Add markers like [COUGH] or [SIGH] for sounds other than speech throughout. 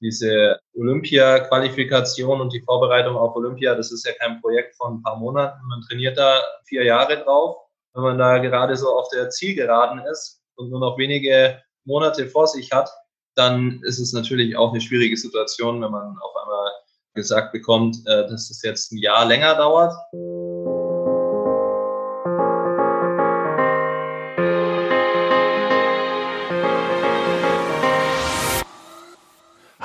diese Olympia-Qualifikation und die Vorbereitung auf Olympia, das ist ja kein Projekt von ein paar Monaten. Man trainiert da vier Jahre drauf. Wenn man da gerade so auf der Zielgeraden ist und nur noch wenige Monate vor sich hat, dann ist es natürlich auch eine schwierige Situation, wenn man auf einmal gesagt bekommt, äh, dass es jetzt ein Jahr länger dauert.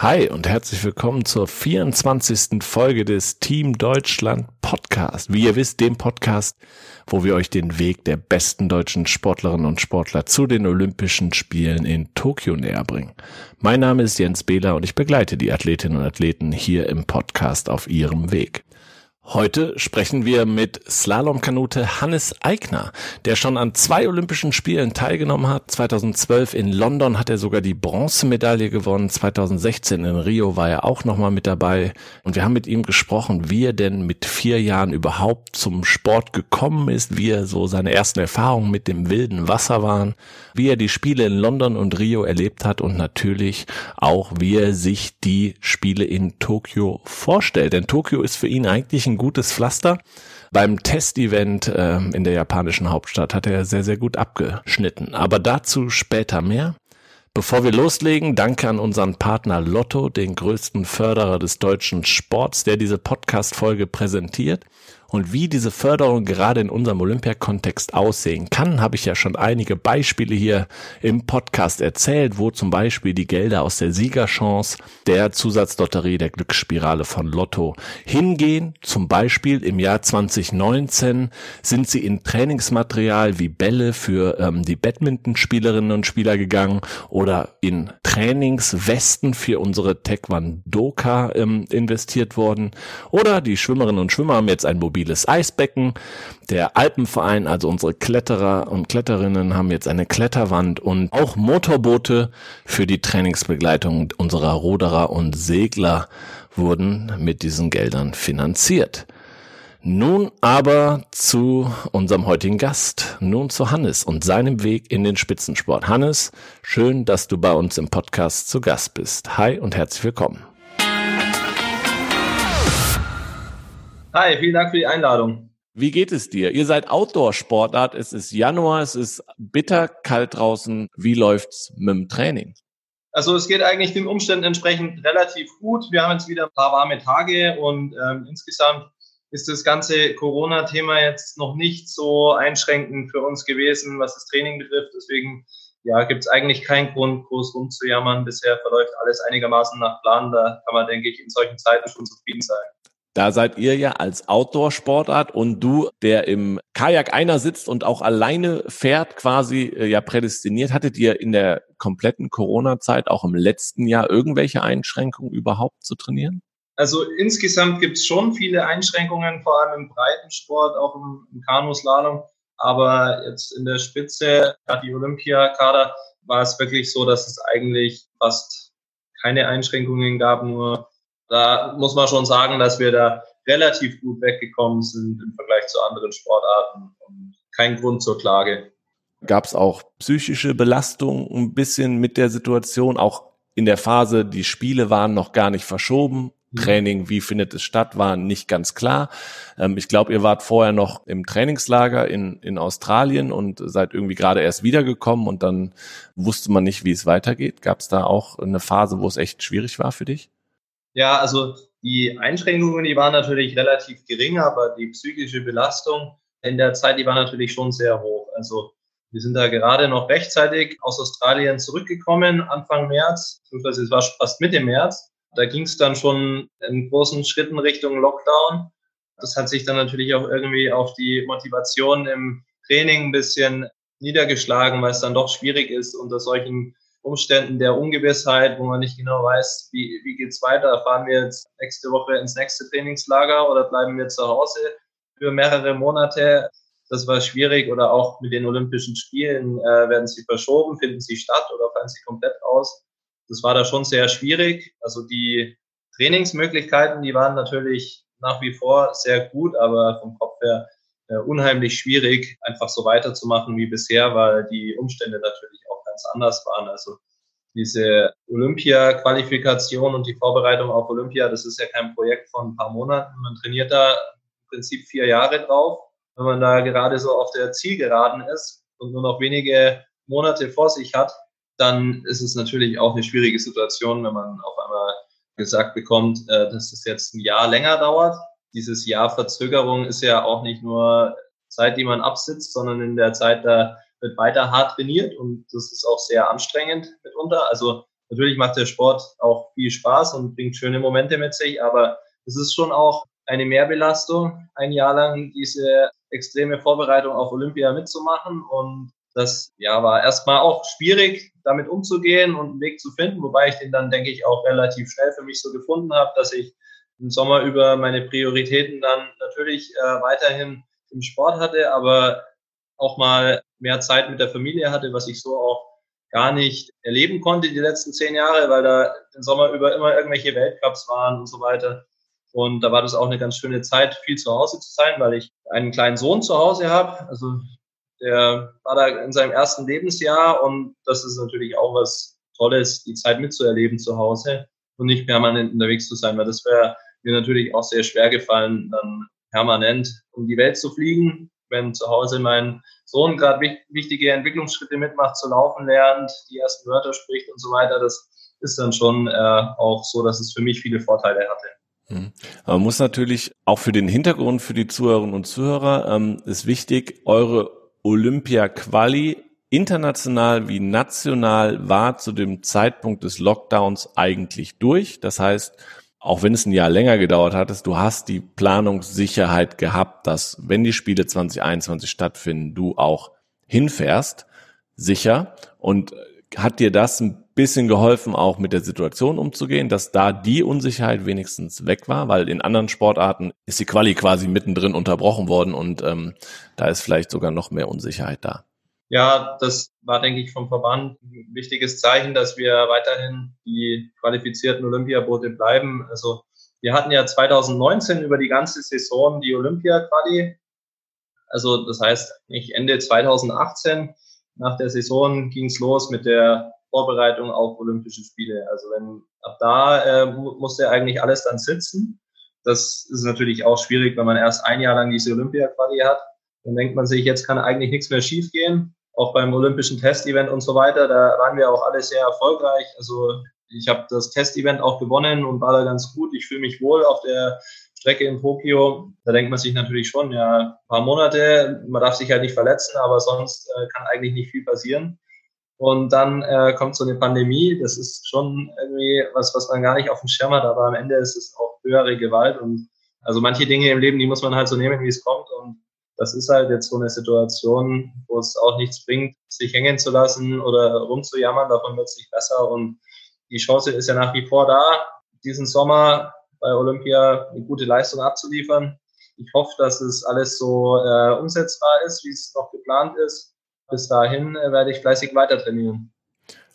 Hi und herzlich willkommen zur 24. Folge des Team Deutschland Podcast. Wie ihr wisst, dem Podcast, wo wir euch den Weg der besten deutschen Sportlerinnen und Sportler zu den Olympischen Spielen in Tokio näher bringen. Mein Name ist Jens Behler und ich begleite die Athletinnen und Athleten hier im Podcast auf ihrem Weg. Heute sprechen wir mit Slalomkanute Hannes Eigner, der schon an zwei Olympischen Spielen teilgenommen hat. 2012 in London hat er sogar die Bronzemedaille gewonnen. 2016 in Rio war er auch nochmal mit dabei. Und wir haben mit ihm gesprochen, wie er denn mit vier Jahren überhaupt zum Sport gekommen ist, wie er so seine ersten Erfahrungen mit dem wilden Wasser waren, wie er die Spiele in London und Rio erlebt hat und natürlich auch, wie er sich die Spiele in Tokio vorstellt. Denn Tokio ist für ihn eigentlich ein gutes Pflaster. Beim Testevent äh, in der japanischen Hauptstadt hat er sehr, sehr gut abgeschnitten. Aber dazu später mehr. Bevor wir loslegen, danke an unseren Partner Lotto, den größten Förderer des deutschen Sports, der diese Podcast-Folge präsentiert. Und wie diese Förderung gerade in unserem Olympiakontext aussehen kann, habe ich ja schon einige Beispiele hier im Podcast erzählt, wo zum Beispiel die Gelder aus der Siegerchance der Zusatzlotterie der Glücksspirale von Lotto hingehen. Zum Beispiel im Jahr 2019 sind sie in Trainingsmaterial wie Bälle für ähm, die Badmintonspielerinnen und Spieler gegangen oder in Trainingswesten für unsere Taekwondoka ähm, investiert worden oder die Schwimmerinnen und Schwimmer haben jetzt ein Mobil mobiles Eisbecken. Der Alpenverein, also unsere Kletterer und Kletterinnen haben jetzt eine Kletterwand und auch Motorboote für die Trainingsbegleitung unserer Ruderer und Segler wurden mit diesen Geldern finanziert. Nun aber zu unserem heutigen Gast, nun zu Hannes und seinem Weg in den Spitzensport. Hannes, schön, dass du bei uns im Podcast zu Gast bist. Hi und herzlich willkommen. Hi, vielen Dank für die Einladung. Wie geht es dir? Ihr seid Outdoor-Sportart. Es ist Januar, es ist bitter kalt draußen. Wie läuft's mit dem Training? Also es geht eigentlich den Umständen entsprechend relativ gut. Wir haben jetzt wieder ein paar warme Tage und ähm, insgesamt ist das ganze Corona-Thema jetzt noch nicht so einschränkend für uns gewesen, was das Training betrifft. Deswegen ja, gibt es eigentlich keinen Grund, groß rumzujammern. Bisher verläuft alles einigermaßen nach Plan. Da kann man, denke ich, in solchen Zeiten schon zufrieden sein. Da seid ihr ja als Outdoor-Sportart und du, der im Kajak einer sitzt und auch alleine fährt, quasi äh, ja prädestiniert. Hattet ihr in der kompletten Corona-Zeit auch im letzten Jahr irgendwelche Einschränkungen überhaupt zu trainieren? Also insgesamt gibt es schon viele Einschränkungen, vor allem im Breitensport, auch im, im Kanuslalom. Aber jetzt in der Spitze, die Olympiakader, war es wirklich so, dass es eigentlich fast keine Einschränkungen gab, nur da muss man schon sagen, dass wir da relativ gut weggekommen sind im Vergleich zu anderen Sportarten und kein Grund zur Klage. Gab es auch psychische Belastung ein bisschen mit der Situation, auch in der Phase, die Spiele waren noch gar nicht verschoben. Mhm. Training, wie findet es statt, war nicht ganz klar. Ähm, ich glaube, ihr wart vorher noch im Trainingslager in, in Australien und seid irgendwie gerade erst wiedergekommen und dann wusste man nicht, wie es weitergeht. Gab es da auch eine Phase, wo es echt schwierig war für dich? Ja, also die Einschränkungen, die waren natürlich relativ gering, aber die psychische Belastung in der Zeit, die war natürlich schon sehr hoch. Also wir sind da gerade noch rechtzeitig aus Australien zurückgekommen, Anfang März, beziehungsweise es war fast Mitte März. Da ging es dann schon in großen Schritten Richtung Lockdown. Das hat sich dann natürlich auch irgendwie auf die Motivation im Training ein bisschen niedergeschlagen, weil es dann doch schwierig ist, unter solchen Umständen der Ungewissheit, wo man nicht genau weiß, wie, wie geht's weiter. Fahren wir jetzt nächste Woche ins nächste Trainingslager oder bleiben wir zu Hause für mehrere Monate? Das war schwierig. Oder auch mit den Olympischen Spielen, äh, werden sie verschoben, finden sie statt oder fallen sie komplett aus? Das war da schon sehr schwierig. Also die Trainingsmöglichkeiten, die waren natürlich nach wie vor sehr gut, aber vom Kopf her äh, unheimlich schwierig, einfach so weiterzumachen wie bisher, weil die Umstände natürlich ganz anders waren. Also diese Olympia-Qualifikation und die Vorbereitung auf Olympia, das ist ja kein Projekt von ein paar Monaten. Man trainiert da im Prinzip vier Jahre drauf. Wenn man da gerade so auf der Zielgeraden ist und nur noch wenige Monate vor sich hat, dann ist es natürlich auch eine schwierige Situation, wenn man auf einmal gesagt bekommt, äh, dass es jetzt ein Jahr länger dauert. Dieses Jahr Verzögerung ist ja auch nicht nur Zeit, die man absitzt, sondern in der Zeit, da wird weiter hart trainiert und das ist auch sehr anstrengend mitunter. Also natürlich macht der Sport auch viel Spaß und bringt schöne Momente mit sich, aber es ist schon auch eine Mehrbelastung, ein Jahr lang diese extreme Vorbereitung auf Olympia mitzumachen und das ja war erstmal auch schwierig, damit umzugehen und einen Weg zu finden, wobei ich den dann, denke ich, auch relativ schnell für mich so gefunden habe, dass ich im Sommer über meine Prioritäten dann natürlich äh, weiterhin im Sport hatte, aber auch mal mehr Zeit mit der Familie hatte, was ich so auch gar nicht erleben konnte die letzten zehn Jahre, weil da den Sommer über immer irgendwelche Weltcups waren und so weiter. Und da war das auch eine ganz schöne Zeit, viel zu Hause zu sein, weil ich einen kleinen Sohn zu Hause habe. Also der war da in seinem ersten Lebensjahr und das ist natürlich auch was Tolles, die Zeit mitzuerleben zu Hause und nicht permanent unterwegs zu sein, weil das wäre mir natürlich auch sehr schwer gefallen, dann permanent um die Welt zu fliegen, wenn zu Hause mein Sohn gerade wichtige Entwicklungsschritte mitmacht, zu laufen lernt, die ersten Wörter spricht und so weiter. Das ist dann schon äh, auch so, dass es für mich viele Vorteile hatte. Mhm. Man muss natürlich auch für den Hintergrund, für die Zuhörerinnen und Zuhörer, ähm, ist wichtig, eure Olympia-Quali international wie national war zu dem Zeitpunkt des Lockdowns eigentlich durch. Das heißt, auch wenn es ein Jahr länger gedauert hat, du hast die Planungssicherheit gehabt, dass wenn die Spiele 2021 stattfinden, du auch hinfährst, sicher. Und hat dir das ein bisschen geholfen, auch mit der Situation umzugehen, dass da die Unsicherheit wenigstens weg war, weil in anderen Sportarten ist die Quali quasi mittendrin unterbrochen worden und ähm, da ist vielleicht sogar noch mehr Unsicherheit da. Ja, das war, denke ich, vom Verband ein wichtiges Zeichen, dass wir weiterhin die qualifizierten Olympiaboote bleiben. Also wir hatten ja 2019 über die ganze Saison die Olympia-Quali. Also das heißt, nicht Ende 2018 nach der Saison ging es los mit der Vorbereitung auf Olympische Spiele. Also wenn ab da äh, musste eigentlich alles dann sitzen. Das ist natürlich auch schwierig, wenn man erst ein Jahr lang diese Olympia-Quali hat. Dann denkt man sich, jetzt kann eigentlich nichts mehr schiefgehen auch beim olympischen Testevent und so weiter, da waren wir auch alle sehr erfolgreich. Also ich habe das Testevent auch gewonnen und war da ganz gut. Ich fühle mich wohl auf der Strecke in Tokio. Da denkt man sich natürlich schon, ja, ein paar Monate, man darf sich halt nicht verletzen, aber sonst äh, kann eigentlich nicht viel passieren. Und dann äh, kommt so eine Pandemie. Das ist schon irgendwie was, was man gar nicht auf dem Schirm hat, aber am Ende ist es auch höhere Gewalt. Und also manche Dinge im Leben, die muss man halt so nehmen, wie es kommt. Und das ist halt jetzt so eine Situation, wo es auch nichts bringt, sich hängen zu lassen oder rumzujammern. Davon wird es nicht besser. Und die Chance ist ja nach wie vor da, diesen Sommer bei Olympia eine gute Leistung abzuliefern. Ich hoffe, dass es alles so äh, umsetzbar ist, wie es noch geplant ist. Bis dahin äh, werde ich fleißig weiter trainieren.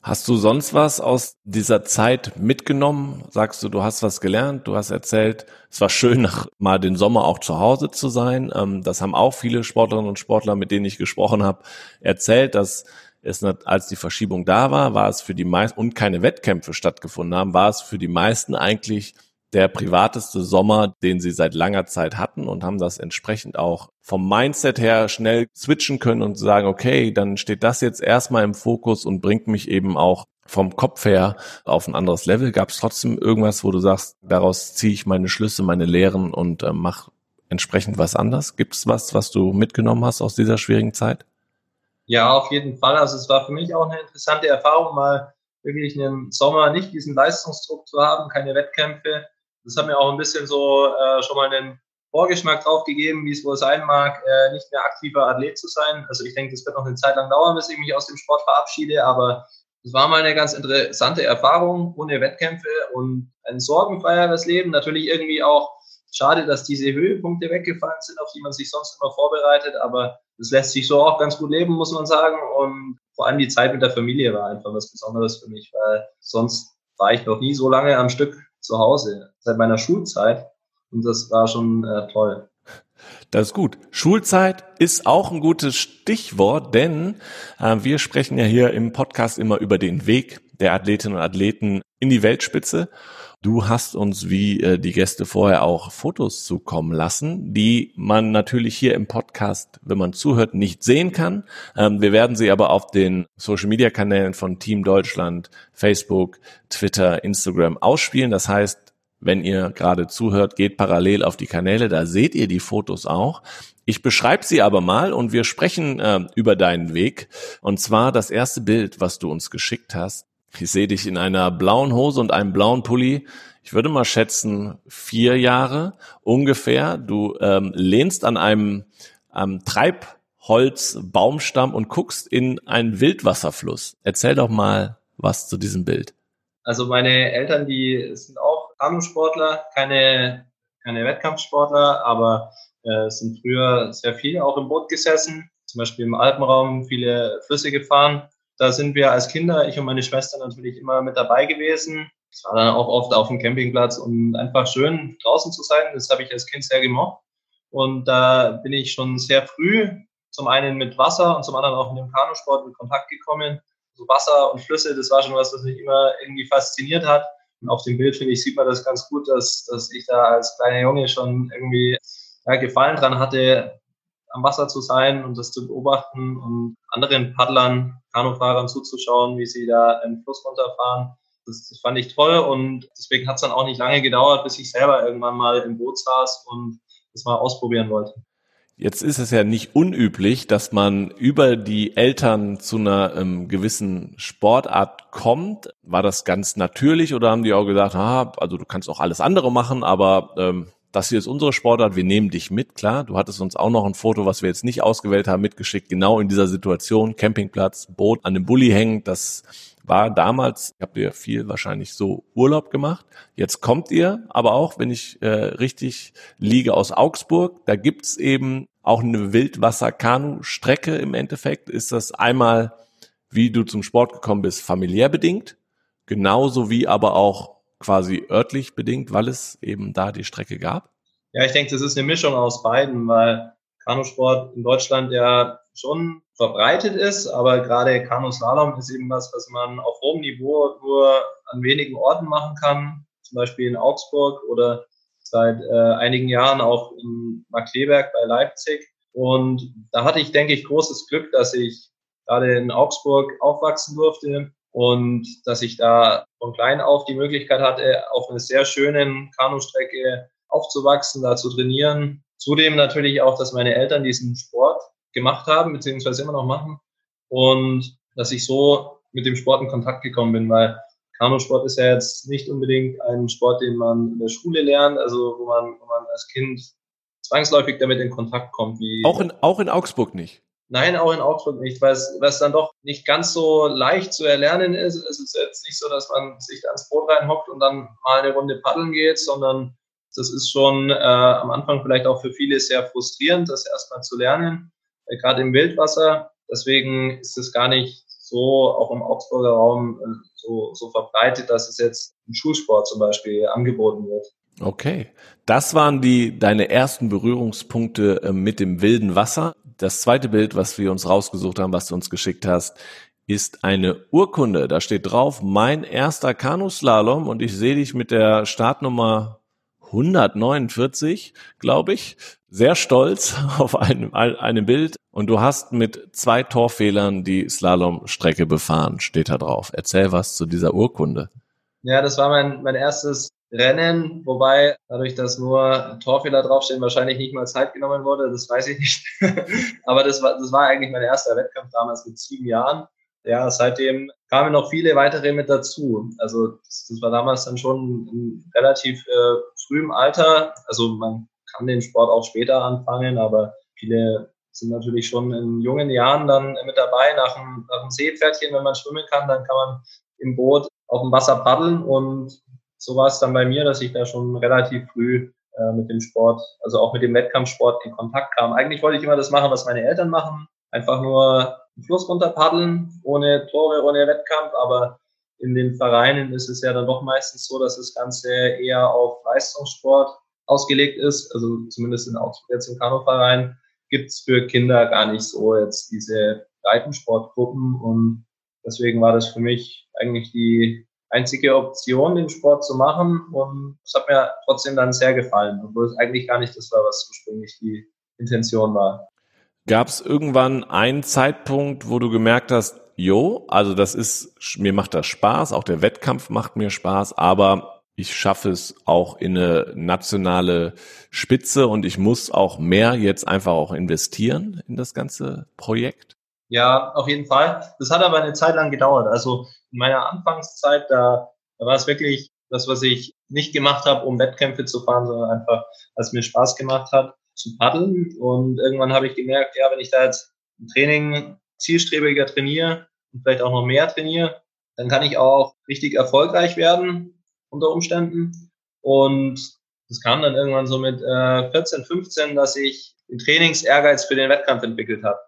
Hast du sonst was aus dieser Zeit mitgenommen? Sagst du, du hast was gelernt, du hast erzählt, es war schön, nach mal den Sommer auch zu Hause zu sein. Ähm, das haben auch viele Sportlerinnen und Sportler, mit denen ich gesprochen habe, erzählt, dass es, als die Verschiebung da war, war es für die meisten und keine Wettkämpfe stattgefunden haben, war es für die meisten eigentlich der privateste Sommer, den sie seit langer Zeit hatten und haben das entsprechend auch vom Mindset her schnell switchen können und sagen, okay, dann steht das jetzt erstmal im Fokus und bringt mich eben auch vom Kopf her auf ein anderes Level. Gab es trotzdem irgendwas, wo du sagst, daraus ziehe ich meine Schlüsse, meine Lehren und äh, mache entsprechend was anders? Gibt es was, was du mitgenommen hast aus dieser schwierigen Zeit? Ja, auf jeden Fall. Also es war für mich auch eine interessante Erfahrung, mal wirklich einen Sommer nicht diesen Leistungsdruck zu haben, keine Wettkämpfe, das hat mir auch ein bisschen so äh, schon mal einen Vorgeschmack drauf gegeben, wie es wohl sein mag, äh, nicht mehr aktiver Athlet zu sein. Also ich denke, das wird noch eine Zeit lang dauern, bis ich mich aus dem Sport verabschiede, aber es war mal eine ganz interessante Erfahrung ohne Wettkämpfe und ein sorgenfreieres Leben. Natürlich irgendwie auch schade, dass diese Höhepunkte weggefallen sind, auf die man sich sonst immer vorbereitet, aber das lässt sich so auch ganz gut leben, muss man sagen. Und vor allem die Zeit mit der Familie war einfach was Besonderes für mich, weil sonst war ich noch nie so lange am Stück zu Hause seit meiner Schulzeit und das war schon äh, toll. Das ist gut. Schulzeit ist auch ein gutes Stichwort, denn äh, wir sprechen ja hier im Podcast immer über den Weg der Athletinnen und Athleten in die Weltspitze. Du hast uns wie äh, die Gäste vorher auch Fotos zukommen lassen, die man natürlich hier im Podcast, wenn man zuhört, nicht sehen kann. Ähm, wir werden sie aber auf den Social-Media-Kanälen von Team Deutschland, Facebook, Twitter, Instagram ausspielen. Das heißt, wenn ihr gerade zuhört, geht parallel auf die Kanäle, da seht ihr die Fotos auch. Ich beschreibe sie aber mal und wir sprechen äh, über deinen Weg. Und zwar das erste Bild, was du uns geschickt hast. Ich sehe dich in einer blauen Hose und einem blauen Pulli. Ich würde mal schätzen, vier Jahre ungefähr. Du ähm, lehnst an einem ähm, Treibholzbaumstamm und guckst in einen Wildwasserfluss. Erzähl doch mal was zu diesem Bild. Also meine Eltern, die sind auch Kanusportler, keine, keine Wettkampfsportler, aber äh, sind früher sehr viel auch im Boot gesessen, zum Beispiel im Alpenraum viele Flüsse gefahren. Da sind wir als Kinder, ich und meine Schwester natürlich immer mit dabei gewesen. Es war dann auch oft auf dem Campingplatz und einfach schön draußen zu sein. Das habe ich als Kind sehr gemocht. Und da bin ich schon sehr früh zum einen mit Wasser und zum anderen auch mit dem Kanusport in Kontakt gekommen. So Wasser und Flüsse, das war schon was, was mich immer irgendwie fasziniert hat. Und auf dem Bild, finde ich, sieht man das ganz gut, dass, dass ich da als kleiner Junge schon irgendwie ja, Gefallen dran hatte, am Wasser zu sein und das zu beobachten und anderen Paddlern, Kanufahrern zuzuschauen, wie sie da im Fluss runterfahren. Das, das fand ich toll und deswegen hat es dann auch nicht lange gedauert, bis ich selber irgendwann mal im Boot saß und das mal ausprobieren wollte. Jetzt ist es ja nicht unüblich, dass man über die Eltern zu einer ähm, gewissen Sportart kommt. War das ganz natürlich oder haben die auch gesagt, ah, also du kannst auch alles andere machen, aber ähm, das hier ist unsere Sportart, wir nehmen dich mit, klar. Du hattest uns auch noch ein Foto, was wir jetzt nicht ausgewählt haben, mitgeschickt, genau in dieser Situation, Campingplatz, Boot an dem Bulli hängen, das war damals, habt ihr viel wahrscheinlich so Urlaub gemacht. Jetzt kommt ihr, aber auch, wenn ich äh, richtig liege, aus Augsburg, da gibt's eben auch eine Wildwasser-Kanu-Strecke im Endeffekt. Ist das einmal, wie du zum Sport gekommen bist, familiär bedingt, genauso wie aber auch quasi örtlich bedingt, weil es eben da die Strecke gab? Ja, ich denke, das ist eine Mischung aus beiden, weil Kanusport in Deutschland ja schon verbreitet ist, aber gerade Kanuslalom ist eben was, was man auf hohem Niveau nur an wenigen Orten machen kann, zum Beispiel in Augsburg oder seit äh, einigen Jahren auch in Markleberg bei Leipzig. Und da hatte ich, denke ich, großes Glück, dass ich gerade in Augsburg aufwachsen durfte und dass ich da von klein auf die Möglichkeit hatte, auf einer sehr schönen Kanustrecke aufzuwachsen, da zu trainieren. Zudem natürlich auch, dass meine Eltern diesen Sport gemacht haben, beziehungsweise immer noch machen und dass ich so mit dem Sport in Kontakt gekommen bin, weil Kanusport ist ja jetzt nicht unbedingt ein Sport, den man in der Schule lernt, also wo man, wo man als Kind zwangsläufig damit in Kontakt kommt. Wie auch in, auch in Augsburg nicht. Nein, auch in Augsburg nicht, weil es, weil dann doch nicht ganz so leicht zu erlernen ist. Es ist jetzt nicht so, dass man sich da ins Boot reinhockt und dann mal eine Runde paddeln geht, sondern das ist schon äh, am Anfang vielleicht auch für viele sehr frustrierend, das erstmal zu lernen, äh, gerade im Wildwasser. Deswegen ist es gar nicht so auch im Augsburger Raum äh, so, so verbreitet, dass es jetzt im Schulsport zum Beispiel angeboten wird. Okay, das waren die deine ersten Berührungspunkte äh, mit dem wilden Wasser. Das zweite Bild, was wir uns rausgesucht haben, was du uns geschickt hast, ist eine Urkunde. Da steht drauf, mein erster Kanuslalom und ich sehe dich mit der Startnummer 149, glaube ich, sehr stolz [LAUGHS] auf einem, einem Bild und du hast mit zwei Torfehlern die Slalomstrecke befahren, steht da drauf. Erzähl was zu dieser Urkunde. Ja, das war mein, mein erstes Rennen, wobei dadurch, dass nur Torfehler draufstehen, wahrscheinlich nicht mal Zeit genommen wurde, das weiß ich nicht. [LAUGHS] Aber das war, das war eigentlich mein erster Wettkampf damals mit sieben Jahren. Ja, seitdem kamen noch viele weitere mit dazu. Also das, das war damals dann schon in relativ äh, frühem Alter. Also man kann den Sport auch später anfangen, aber viele sind natürlich schon in jungen Jahren dann mit dabei. Nach dem, nach dem Seepferdchen, wenn man schwimmen kann, dann kann man im Boot auf dem Wasser paddeln und so war es dann bei mir, dass ich da schon relativ früh äh, mit dem Sport, also auch mit dem Wettkampfsport in Kontakt kam. Eigentlich wollte ich immer das machen, was meine Eltern machen. Einfach nur den Fluss runter paddeln, ohne Tore, ohne Wettkampf. Aber in den Vereinen ist es ja dann doch meistens so, dass das Ganze eher auf Leistungssport ausgelegt ist. Also zumindest in Augsburg jetzt im Kanuverein gibt es für Kinder gar nicht so jetzt diese Breitensportgruppen und deswegen war das für mich eigentlich die einzige Option, den Sport zu machen. Und es hat mir trotzdem dann sehr gefallen, obwohl es eigentlich gar nicht das war, was ursprünglich die Intention war. Gab es irgendwann einen Zeitpunkt, wo du gemerkt hast, jo, also das ist, mir macht das Spaß, auch der Wettkampf macht mir Spaß, aber ich schaffe es auch in eine nationale Spitze und ich muss auch mehr jetzt einfach auch investieren in das ganze Projekt? Ja, auf jeden Fall. Das hat aber eine Zeit lang gedauert. Also in meiner Anfangszeit, da, da war es wirklich das, was ich nicht gemacht habe, um Wettkämpfe zu fahren, sondern einfach, als mir Spaß gemacht hat, zu paddeln. Und irgendwann habe ich gemerkt, ja, wenn ich da jetzt im Training zielstrebiger trainiere und vielleicht auch noch mehr trainiere, dann kann ich auch richtig erfolgreich werden unter Umständen. Und das kam dann irgendwann so mit äh, 14, 15, dass ich den Trainingsehrgeiz für den Wettkampf entwickelt habe.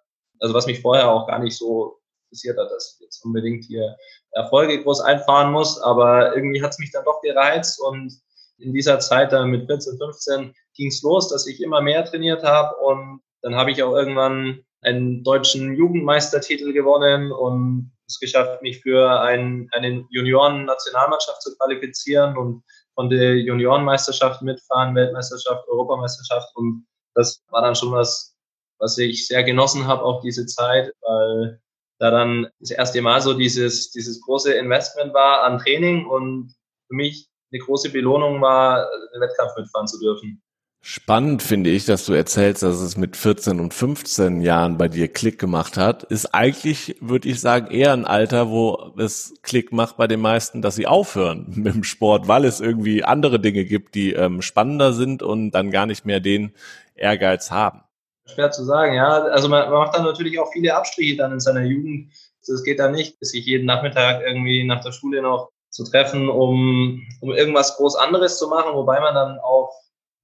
Also was mich vorher auch gar nicht so interessiert hat, dass ich jetzt unbedingt hier Erfolge groß einfahren muss, aber irgendwie hat es mich dann doch gereizt und in dieser Zeit dann mit 14, 15 ging es los, dass ich immer mehr trainiert habe und dann habe ich auch irgendwann einen deutschen Jugendmeistertitel gewonnen und es geschafft, mich für ein, eine Junioren-Nationalmannschaft zu qualifizieren und von der Juniorenmeisterschaft mitfahren, Weltmeisterschaft, Europameisterschaft. Und das war dann schon was, was ich sehr genossen habe, auch diese Zeit, weil da dann das erste Mal so dieses, dieses große Investment war an Training und für mich eine große Belohnung war, den Wettkampf mitfahren zu dürfen. Spannend finde ich, dass du erzählst, dass es mit 14 und 15 Jahren bei dir Klick gemacht hat. Ist eigentlich, würde ich sagen, eher ein Alter, wo es Klick macht bei den meisten, dass sie aufhören [LAUGHS] mit dem Sport, weil es irgendwie andere Dinge gibt, die ähm, spannender sind und dann gar nicht mehr den Ehrgeiz haben. Schwer zu sagen, ja. Also man, man macht dann natürlich auch viele Abstriche dann in seiner Jugend. Es geht dann nicht, sich jeden Nachmittag irgendwie nach der Schule noch zu treffen, um, um irgendwas groß anderes zu machen, wobei man dann auch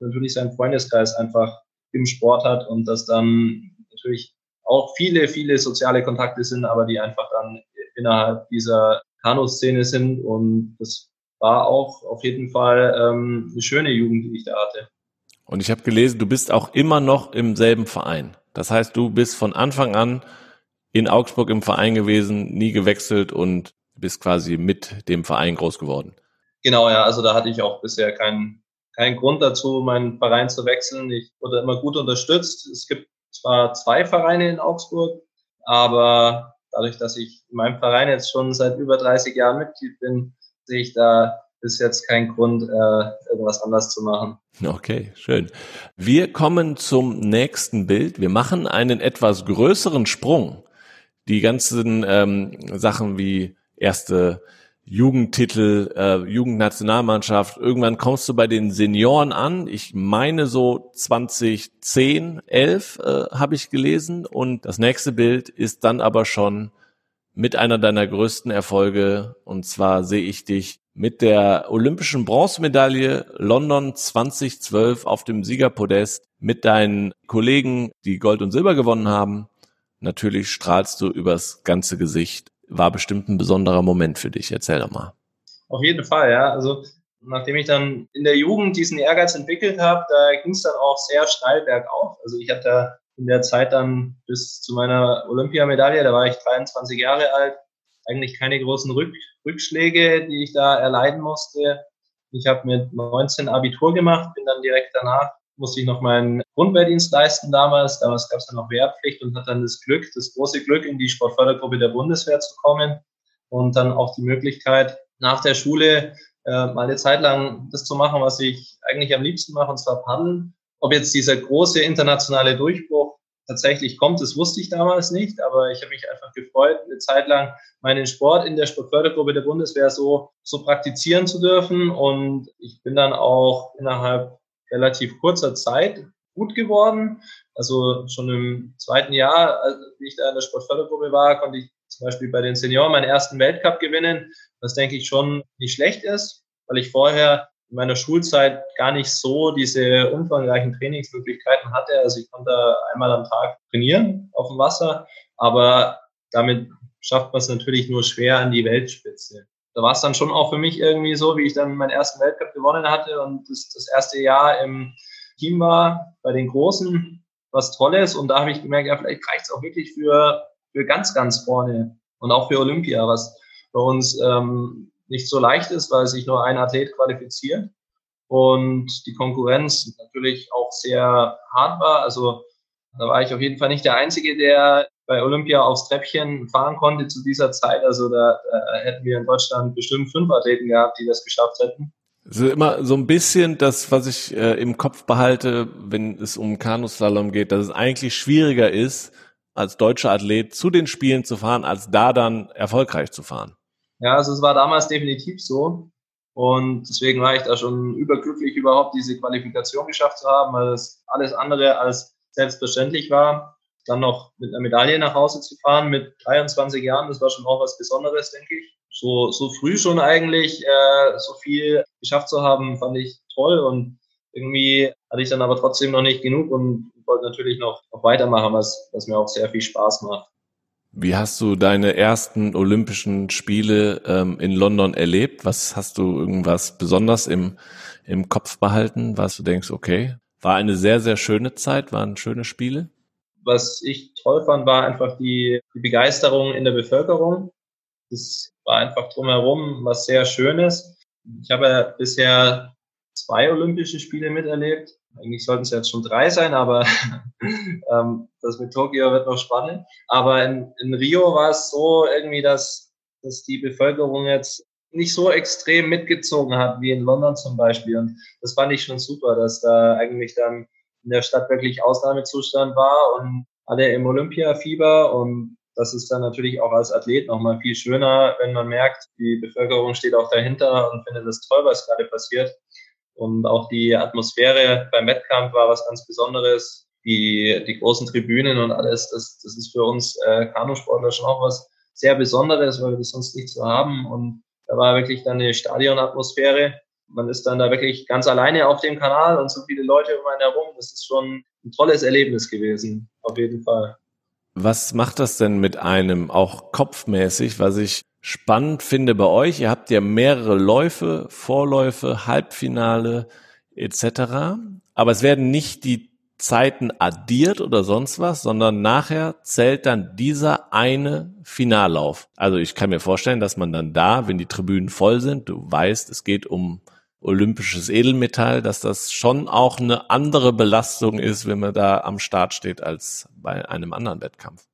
natürlich seinen Freundeskreis einfach im Sport hat und dass dann natürlich auch viele, viele soziale Kontakte sind, aber die einfach dann innerhalb dieser Kanu-Szene sind und das war auch auf jeden Fall ähm, eine schöne Jugend, die ich da hatte. Und ich habe gelesen, du bist auch immer noch im selben Verein. Das heißt, du bist von Anfang an in Augsburg im Verein gewesen, nie gewechselt und bist quasi mit dem Verein groß geworden. Genau, ja, also da hatte ich auch bisher keinen keinen Grund dazu, meinen Verein zu wechseln. Ich wurde immer gut unterstützt. Es gibt zwar zwei Vereine in Augsburg, aber dadurch, dass ich in meinem Verein jetzt schon seit über 30 Jahren Mitglied bin, sehe ich da bis jetzt keinen Grund, äh, irgendwas anders zu machen. Okay, schön. Wir kommen zum nächsten Bild. Wir machen einen etwas größeren Sprung. Die ganzen ähm, Sachen wie erste Jugendtitel, äh, Jugendnationalmannschaft. Irgendwann kommst du bei den Senioren an. Ich meine so 2010, 11 äh, habe ich gelesen. Und das nächste Bild ist dann aber schon mit einer deiner größten Erfolge. Und zwar sehe ich dich mit der olympischen Bronzemedaille London 2012 auf dem Siegerpodest mit deinen Kollegen, die Gold und Silber gewonnen haben. Natürlich strahlst du übers ganze Gesicht war bestimmt ein besonderer Moment für dich. Erzähl doch mal. Auf jeden Fall, ja. Also nachdem ich dann in der Jugend diesen Ehrgeiz entwickelt habe, da ging es dann auch sehr steil bergauf. Also ich hatte in der Zeit dann bis zu meiner Olympiamedaille, da war ich 23 Jahre alt, eigentlich keine großen Rück Rückschläge, die ich da erleiden musste. Ich habe mit 19 Abitur gemacht, bin dann direkt danach musste ich noch meinen Grundwehrdienst leisten damals. Damals gab es dann noch Wehrpflicht und hatte dann das Glück, das große Glück, in die Sportfördergruppe der Bundeswehr zu kommen und dann auch die Möglichkeit, nach der Schule äh, mal eine Zeit lang das zu machen, was ich eigentlich am liebsten mache, und zwar paddeln. Ob jetzt dieser große internationale Durchbruch tatsächlich kommt, das wusste ich damals nicht, aber ich habe mich einfach gefreut, eine Zeit lang meinen Sport in der Sportfördergruppe der Bundeswehr so, so praktizieren zu dürfen. Und ich bin dann auch innerhalb relativ kurzer Zeit gut geworden. Also schon im zweiten Jahr, wie ich da in der Sportfördergruppe war, konnte ich zum Beispiel bei den Senioren meinen ersten Weltcup gewinnen, was denke ich schon nicht schlecht ist, weil ich vorher in meiner Schulzeit gar nicht so diese umfangreichen Trainingsmöglichkeiten hatte. Also ich konnte einmal am Tag trainieren auf dem Wasser, aber damit schafft man es natürlich nur schwer an die Weltspitze da war es dann schon auch für mich irgendwie so, wie ich dann meinen ersten Weltcup gewonnen hatte und das, das erste Jahr im Team war bei den Großen, was Tolles. Und da habe ich gemerkt, ja, vielleicht reicht es auch wirklich für, für ganz, ganz vorne und auch für Olympia, was bei uns ähm, nicht so leicht ist, weil sich nur ein Athlet qualifiziert und die Konkurrenz natürlich auch sehr hart war. Also da war ich auf jeden Fall nicht der Einzige, der bei Olympia aufs Treppchen fahren konnte zu dieser Zeit. Also da, da hätten wir in Deutschland bestimmt fünf Athleten gehabt, die das geschafft hätten. So immer so ein bisschen das, was ich äh, im Kopf behalte, wenn es um Kanuslalom geht, dass es eigentlich schwieriger ist, als deutscher Athlet zu den Spielen zu fahren, als da dann erfolgreich zu fahren. Ja, also es war damals definitiv so. Und deswegen war ich da schon überglücklich, überhaupt diese Qualifikation geschafft zu haben, weil es alles andere als selbstverständlich war. Dann noch mit einer Medaille nach Hause zu fahren mit 23 Jahren, das war schon auch was Besonderes, denke ich. So, so früh schon eigentlich äh, so viel geschafft zu haben, fand ich toll. Und irgendwie hatte ich dann aber trotzdem noch nicht genug und wollte natürlich noch, noch weitermachen, was, was mir auch sehr viel Spaß macht. Wie hast du deine ersten Olympischen Spiele ähm, in London erlebt? Was hast du irgendwas besonders im, im Kopf behalten, was du denkst, okay, war eine sehr, sehr schöne Zeit, waren schöne Spiele? Was ich toll fand, war einfach die, die Begeisterung in der Bevölkerung. Das war einfach drumherum was sehr Schönes. Ich habe bisher zwei Olympische Spiele miterlebt. Eigentlich sollten es jetzt schon drei sein, aber [LAUGHS] ähm, das mit Tokio wird noch spannend. Aber in, in Rio war es so irgendwie, dass, dass die Bevölkerung jetzt nicht so extrem mitgezogen hat wie in London zum Beispiel. Und das fand ich schon super, dass da eigentlich dann in der Stadt wirklich Ausnahmezustand war und alle im Olympiafieber und das ist dann natürlich auch als Athlet nochmal viel schöner, wenn man merkt, die Bevölkerung steht auch dahinter und findet es toll, was gerade passiert. Und auch die Atmosphäre beim Wettkampf war was ganz Besonderes. Die, die großen Tribünen und alles, das, das ist für uns äh, Kanusportler schon auch was sehr Besonderes, weil wir das sonst nicht so haben. Und da war wirklich dann eine Stadionatmosphäre. Man ist dann da wirklich ganz alleine auf dem Kanal und so viele Leute um einen herum. Das ist schon ein tolles Erlebnis gewesen, auf jeden Fall. Was macht das denn mit einem auch kopfmäßig, was ich spannend finde bei euch? Ihr habt ja mehrere Läufe, Vorläufe, Halbfinale etc. Aber es werden nicht die Zeiten addiert oder sonst was, sondern nachher zählt dann dieser eine Finallauf. Also ich kann mir vorstellen, dass man dann da, wenn die Tribünen voll sind, du weißt, es geht um olympisches Edelmetall, dass das schon auch eine andere Belastung ist, wenn man da am Start steht, als bei einem anderen Wettkampf.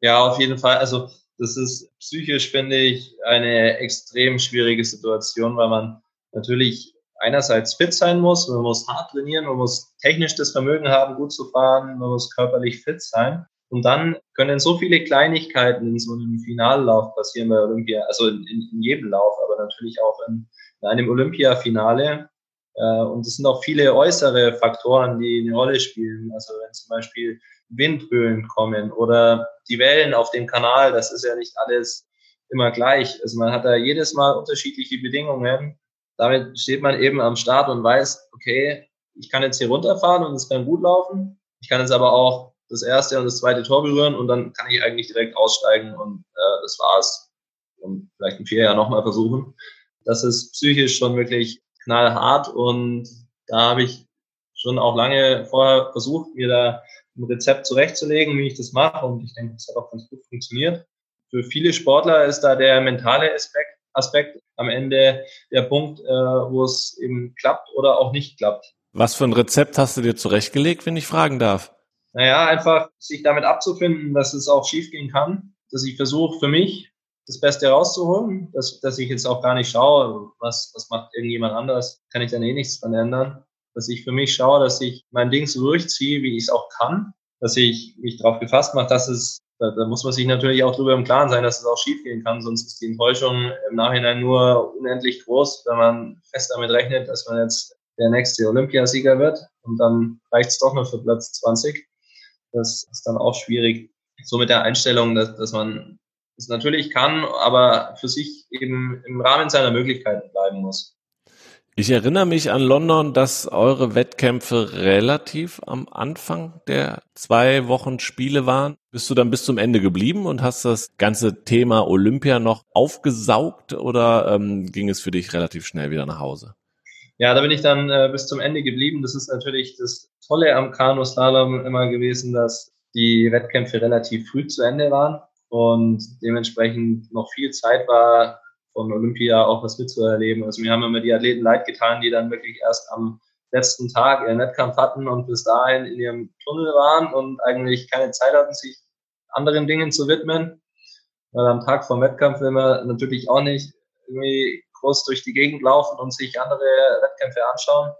Ja, auf jeden Fall. Also das ist psychisch, finde ich, eine extrem schwierige Situation, weil man natürlich einerseits fit sein muss, man muss hart trainieren, man muss technisch das Vermögen haben, gut zu fahren, man muss körperlich fit sein. Und dann können so viele Kleinigkeiten in so einem Finallauf passieren bei Olympia, also in, in jedem Lauf, aber natürlich auch in, in einem Olympiafinale. Äh, und es sind auch viele äußere Faktoren, die eine Rolle spielen. Also wenn zum Beispiel Windböen kommen oder die Wellen auf dem Kanal, das ist ja nicht alles immer gleich. Also man hat da jedes Mal unterschiedliche Bedingungen. Damit steht man eben am Start und weiß, okay, ich kann jetzt hier runterfahren und es kann gut laufen. Ich kann jetzt aber auch das erste und das zweite Tor berühren und dann kann ich eigentlich direkt aussteigen und äh, das war's. Und vielleicht in vier Jahren nochmal versuchen das ist psychisch schon wirklich knallhart und da habe ich schon auch lange vorher versucht, mir da ein Rezept zurechtzulegen, wie ich das mache und ich denke, das hat auch ganz gut funktioniert. Für viele Sportler ist da der mentale Aspekt, Aspekt am Ende der Punkt, äh, wo es eben klappt oder auch nicht klappt. Was für ein Rezept hast du dir zurechtgelegt, wenn ich fragen darf? Naja, einfach sich damit abzufinden, dass es auch schiefgehen kann, dass ich versuche für mich das Beste rauszuholen, dass, dass ich jetzt auch gar nicht schaue, was, was macht irgendjemand anders, kann ich dann eh nichts dran ändern. Dass ich für mich schaue, dass ich mein Ding so durchziehe, wie ich es auch kann, dass ich mich darauf gefasst mache, dass es, da, da muss man sich natürlich auch darüber im Klaren sein, dass es auch schiefgehen kann, sonst ist die Enttäuschung im Nachhinein nur unendlich groß, wenn man fest damit rechnet, dass man jetzt der nächste Olympiasieger wird und dann reicht es doch nur für Platz 20. Das ist dann auch schwierig. So mit der Einstellung, dass, dass man es natürlich kann, aber für sich eben im Rahmen seiner Möglichkeiten bleiben muss. Ich erinnere mich an London, dass eure Wettkämpfe relativ am Anfang der zwei Wochen Spiele waren. Bist du dann bis zum Ende geblieben und hast das ganze Thema Olympia noch aufgesaugt oder ähm, ging es für dich relativ schnell wieder nach Hause? Ja, da bin ich dann äh, bis zum Ende geblieben. Das ist natürlich das Tolle am Kanuslalom immer gewesen, dass die Wettkämpfe relativ früh zu Ende waren. Und dementsprechend noch viel Zeit war, von Olympia auch was mitzuerleben. Also mir haben immer die Athleten leid getan, die dann wirklich erst am letzten Tag ihren Wettkampf hatten und bis dahin in ihrem Tunnel waren und eigentlich keine Zeit hatten, sich anderen Dingen zu widmen. Weil am Tag vom Wettkampf will man natürlich auch nicht irgendwie groß durch die Gegend laufen und sich andere Wettkämpfe anschauen.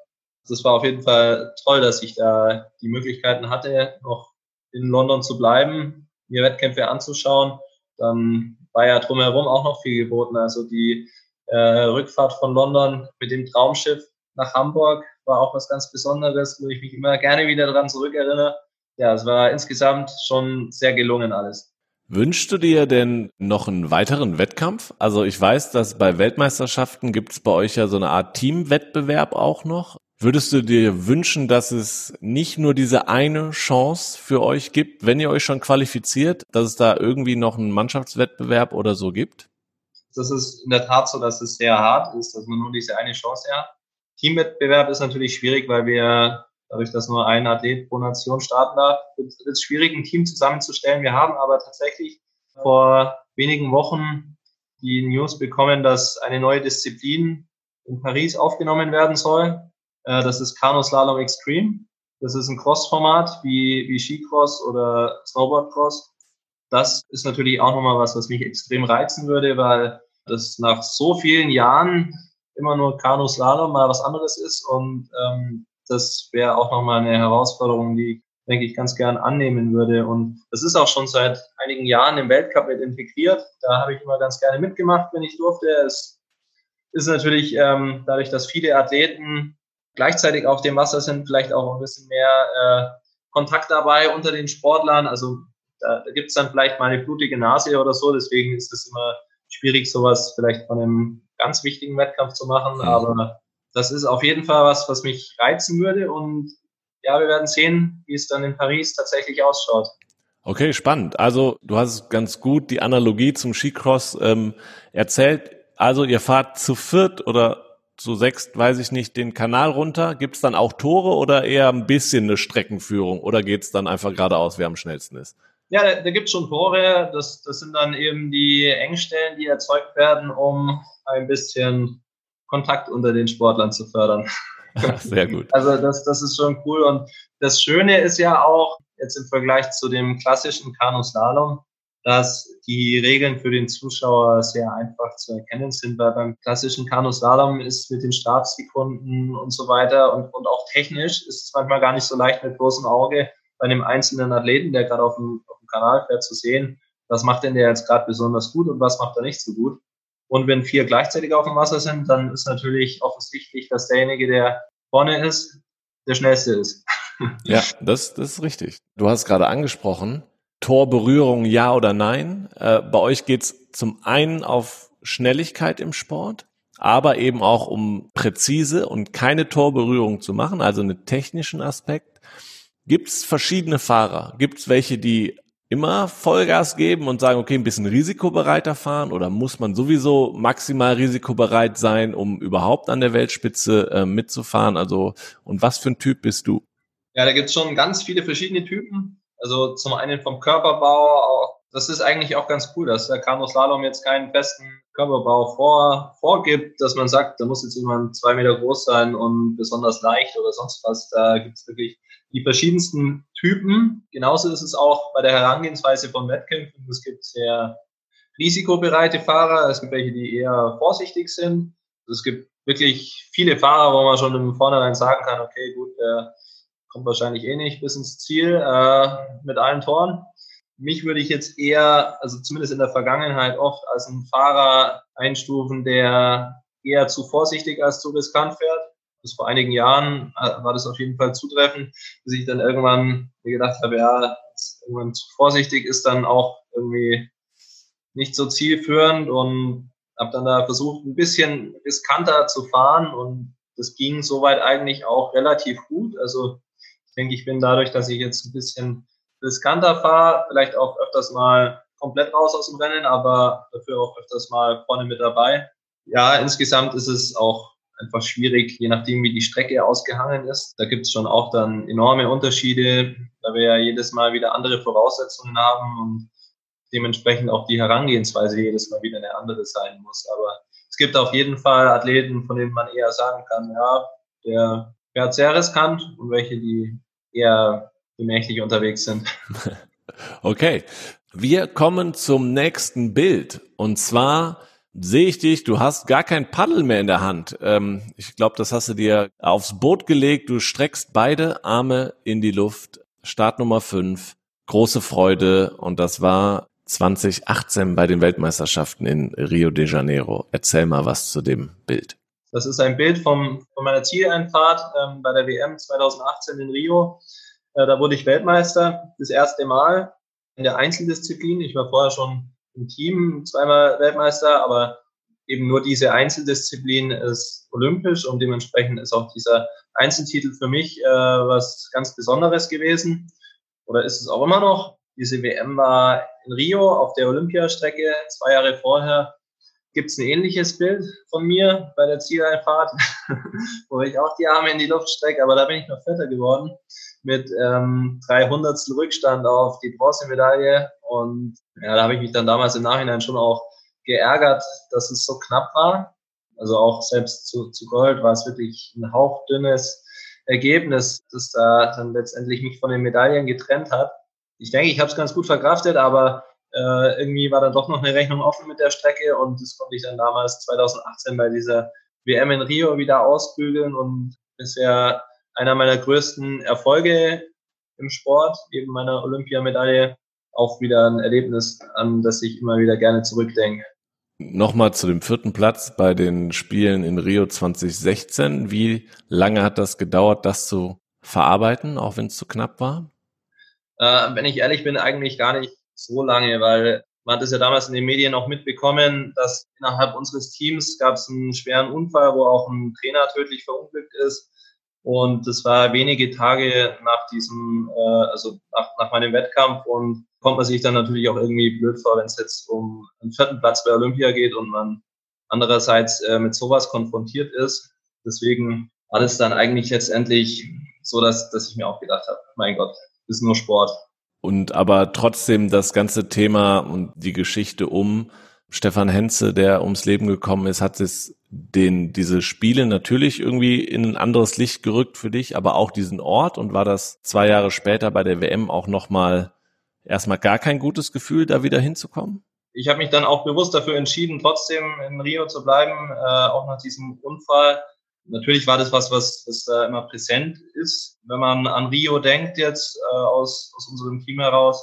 Das war auf jeden Fall toll, dass ich da die Möglichkeiten hatte, noch in London zu bleiben, mir Wettkämpfe anzuschauen. Dann war ja drumherum auch noch viel geboten. Also die äh, Rückfahrt von London mit dem Traumschiff nach Hamburg war auch was ganz Besonderes, wo ich mich immer gerne wieder daran zurückerinnere. Ja, es war insgesamt schon sehr gelungen alles. Wünschst du dir denn noch einen weiteren Wettkampf? Also ich weiß, dass bei Weltmeisterschaften gibt es bei euch ja so eine Art Teamwettbewerb auch noch. Würdest du dir wünschen, dass es nicht nur diese eine Chance für euch gibt, wenn ihr euch schon qualifiziert, dass es da irgendwie noch einen Mannschaftswettbewerb oder so gibt? Das ist in der Tat so, dass es sehr hart ist, dass man nur diese eine Chance hat. Teamwettbewerb ist natürlich schwierig, weil wir dadurch, dass nur ein Athlet pro Nation starten darf, wird es schwierig, ein Team zusammenzustellen. Wir haben aber tatsächlich vor wenigen Wochen die News bekommen, dass eine neue Disziplin in Paris aufgenommen werden soll. Äh, das ist Kanuslalom Extreme. Das ist ein Cross-Format wie, wie Skicross oder Snowboardcross. Das ist natürlich auch nochmal was, was mich extrem reizen würde, weil das nach so vielen Jahren immer nur Kanuslalom mal was anderes ist und ähm, das wäre auch nochmal eine Herausforderung, die denke ich ganz gern annehmen würde. Und das ist auch schon seit einigen Jahren im Weltcup mit integriert. Da habe ich immer ganz gerne mitgemacht, wenn ich durfte. Es ist natürlich ähm, dadurch, dass viele Athleten gleichzeitig auf dem Wasser sind, vielleicht auch ein bisschen mehr äh, Kontakt dabei unter den Sportlern. Also da, da gibt es dann vielleicht mal eine blutige Nase oder so. Deswegen ist es immer schwierig, sowas vielleicht von einem ganz wichtigen Wettkampf zu machen. Mhm. Aber das ist auf jeden Fall was, was mich reizen würde. Und ja, wir werden sehen, wie es dann in Paris tatsächlich ausschaut. Okay, spannend. Also du hast ganz gut die Analogie zum Skicross ähm, erzählt. Also ihr fahrt zu viert oder zu sechst, weiß ich nicht, den Kanal runter. Gibt es dann auch Tore oder eher ein bisschen eine Streckenführung oder geht es dann einfach geradeaus, wer am schnellsten ist? Ja, da, da gibt es schon Tore. Das, das sind dann eben die Engstellen, die erzeugt werden, um ein bisschen Kontakt unter den Sportlern zu fördern. [LAUGHS] Sehr gut. Also das, das ist schon cool. Und das Schöne ist ja auch, jetzt im Vergleich zu dem klassischen Kanuslalom, dass die Regeln für den Zuschauer sehr einfach zu erkennen sind, weil beim klassischen Kanuslalom ist mit den Startsekunden und so weiter und, und auch technisch ist es manchmal gar nicht so leicht mit bloßem Auge bei einem einzelnen Athleten, der gerade auf dem, auf dem Kanal fährt, zu sehen, was macht denn der jetzt gerade besonders gut und was macht er nicht so gut. Und wenn vier gleichzeitig auf dem Wasser sind, dann ist natürlich offensichtlich, dass derjenige, der vorne ist, der schnellste ist. Ja, das, das ist richtig. Du hast gerade angesprochen, Torberührung ja oder nein. Äh, bei euch geht's zum einen auf Schnelligkeit im Sport, aber eben auch um präzise und keine Torberührung zu machen, also einen technischen Aspekt. Gibt's verschiedene Fahrer? Gibt's welche, die immer Vollgas geben und sagen, okay, ein bisschen risikobereiter fahren oder muss man sowieso maximal risikobereit sein, um überhaupt an der Weltspitze äh, mitzufahren? Also, und was für ein Typ bist du? Ja, da gibt's schon ganz viele verschiedene Typen. Also zum einen vom Körperbau, das ist eigentlich auch ganz cool, dass der Kanuslalom jetzt keinen festen Körperbau vor, vorgibt, dass man sagt, da muss jetzt jemand zwei Meter groß sein und besonders leicht oder sonst was. Da gibt's wirklich die verschiedensten Typen. Genauso ist es auch bei der Herangehensweise von Wettkämpfen. Es gibt sehr risikobereite Fahrer, es gibt welche, die eher vorsichtig sind. Es gibt wirklich viele Fahrer, wo man schon im Vornherein sagen kann, okay, gut, der kommt wahrscheinlich eh nicht bis ins Ziel äh, mit allen Toren. Mich würde ich jetzt eher, also zumindest in der Vergangenheit oft als einen Fahrer einstufen, der eher zu vorsichtig als zu riskant fährt. Bis vor einigen Jahren äh, war das auf jeden Fall zutreffend, bis ich dann irgendwann mir gedacht habe, ja, irgendwann zu vorsichtig ist dann auch irgendwie nicht so zielführend und habe dann da versucht, ein bisschen riskanter zu fahren und das ging soweit eigentlich auch relativ gut. Also ich denke, ich bin dadurch, dass ich jetzt ein bisschen riskanter fahre, vielleicht auch öfters mal komplett raus aus dem Rennen, aber dafür auch öfters mal vorne mit dabei. Ja, insgesamt ist es auch einfach schwierig, je nachdem, wie die Strecke ausgehangen ist. Da gibt es schon auch dann enorme Unterschiede, da wir ja jedes Mal wieder andere Voraussetzungen haben und dementsprechend auch die Herangehensweise jedes Mal wieder eine andere sein muss. Aber es gibt auf jeden Fall Athleten, von denen man eher sagen kann, ja, der fährt sehr riskant und welche, die eher gemächlich unterwegs sind. [LAUGHS] Okay. Wir kommen zum nächsten Bild. Und zwar sehe ich dich, du hast gar kein Paddel mehr in der Hand. Ähm, ich glaube, das hast du dir aufs Boot gelegt. Du streckst beide Arme in die Luft. Start Nummer 5. Große Freude. Und das war 2018 bei den Weltmeisterschaften in Rio de Janeiro. Erzähl mal was zu dem Bild. Das ist ein Bild vom, von meiner Zieleinfahrt ähm, bei der WM 2018 in Rio. Äh, da wurde ich Weltmeister, das erste Mal in der Einzeldisziplin. Ich war vorher schon im Team zweimal Weltmeister, aber eben nur diese Einzeldisziplin ist olympisch und dementsprechend ist auch dieser Einzeltitel für mich äh, was ganz Besonderes gewesen. Oder ist es auch immer noch. Diese WM war in Rio auf der Olympiastrecke zwei Jahre vorher gibt es ein ähnliches Bild von mir bei der Zieleinfahrt, [LAUGHS] wo ich auch die Arme in die Luft strecke, aber da bin ich noch fetter geworden mit ähm, 300 Rückstand auf die Bronzemedaille und ja, da habe ich mich dann damals im Nachhinein schon auch geärgert, dass es so knapp war. Also auch selbst zu, zu Gold war es wirklich ein hauchdünnes Ergebnis, das da dann letztendlich mich von den Medaillen getrennt hat. Ich denke, ich habe es ganz gut verkraftet, aber äh, irgendwie war dann doch noch eine Rechnung offen mit der Strecke und das konnte ich dann damals 2018 bei dieser WM in Rio wieder ausbügeln und bisher einer meiner größten Erfolge im Sport, eben meiner Olympiamedaille, auch wieder ein Erlebnis, an das ich immer wieder gerne zurückdenke. Nochmal zu dem vierten Platz bei den Spielen in Rio 2016. Wie lange hat das gedauert, das zu verarbeiten, auch wenn es zu knapp war? Äh, wenn ich ehrlich bin, eigentlich gar nicht so lange, weil man hat es ja damals in den Medien auch mitbekommen, dass innerhalb unseres Teams gab es einen schweren Unfall, wo auch ein Trainer tödlich verunglückt ist. Und das war wenige Tage nach diesem, äh, also nach, nach meinem Wettkampf und kommt man sich dann natürlich auch irgendwie blöd vor, wenn es jetzt um einen vierten Platz bei Olympia geht und man andererseits äh, mit sowas konfrontiert ist. Deswegen war das dann eigentlich letztendlich so, dass, dass ich mir auch gedacht habe, mein Gott, ist nur Sport. Und aber trotzdem das ganze Thema und die Geschichte um Stefan Henze, der ums Leben gekommen ist, hat es den, diese Spiele natürlich irgendwie in ein anderes Licht gerückt für dich, aber auch diesen Ort und war das zwei Jahre später bei der WM auch nochmal erstmal gar kein gutes Gefühl, da wieder hinzukommen? Ich habe mich dann auch bewusst dafür entschieden, trotzdem in Rio zu bleiben, äh, auch nach diesem Unfall natürlich war das was, was, was da immer präsent ist, wenn man an Rio denkt jetzt äh, aus, aus unserem Team heraus.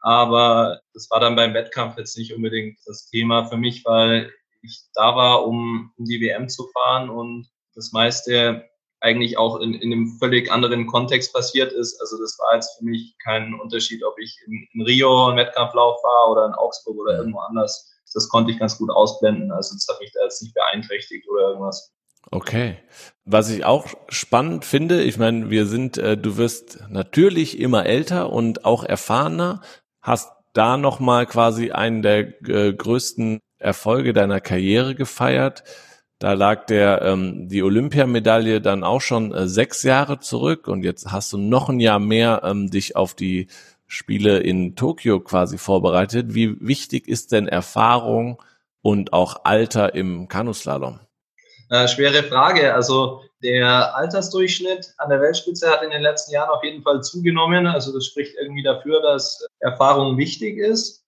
Aber das war dann beim Wettkampf jetzt nicht unbedingt das Thema für mich, weil ich da war, um, um die WM zu fahren und das meiste eigentlich auch in, in einem völlig anderen Kontext passiert ist. Also das war jetzt für mich kein Unterschied, ob ich in, in Rio einen Wettkampflauf war oder in Augsburg oder irgendwo anders. Das konnte ich ganz gut ausblenden. Also das hat mich da jetzt nicht beeinträchtigt oder irgendwas. Okay. Was ich auch spannend finde, ich meine, wir sind, äh, du wirst natürlich immer älter und auch erfahrener, hast da nochmal quasi einen der äh, größten Erfolge deiner Karriere gefeiert. Da lag der ähm, die Olympiamedaille dann auch schon äh, sechs Jahre zurück und jetzt hast du noch ein Jahr mehr ähm, dich auf die Spiele in Tokio quasi vorbereitet. Wie wichtig ist denn Erfahrung und auch Alter im Kanuslalom? Äh, schwere Frage. Also der Altersdurchschnitt an der Weltspitze hat in den letzten Jahren auf jeden Fall zugenommen. Also das spricht irgendwie dafür, dass Erfahrung wichtig ist.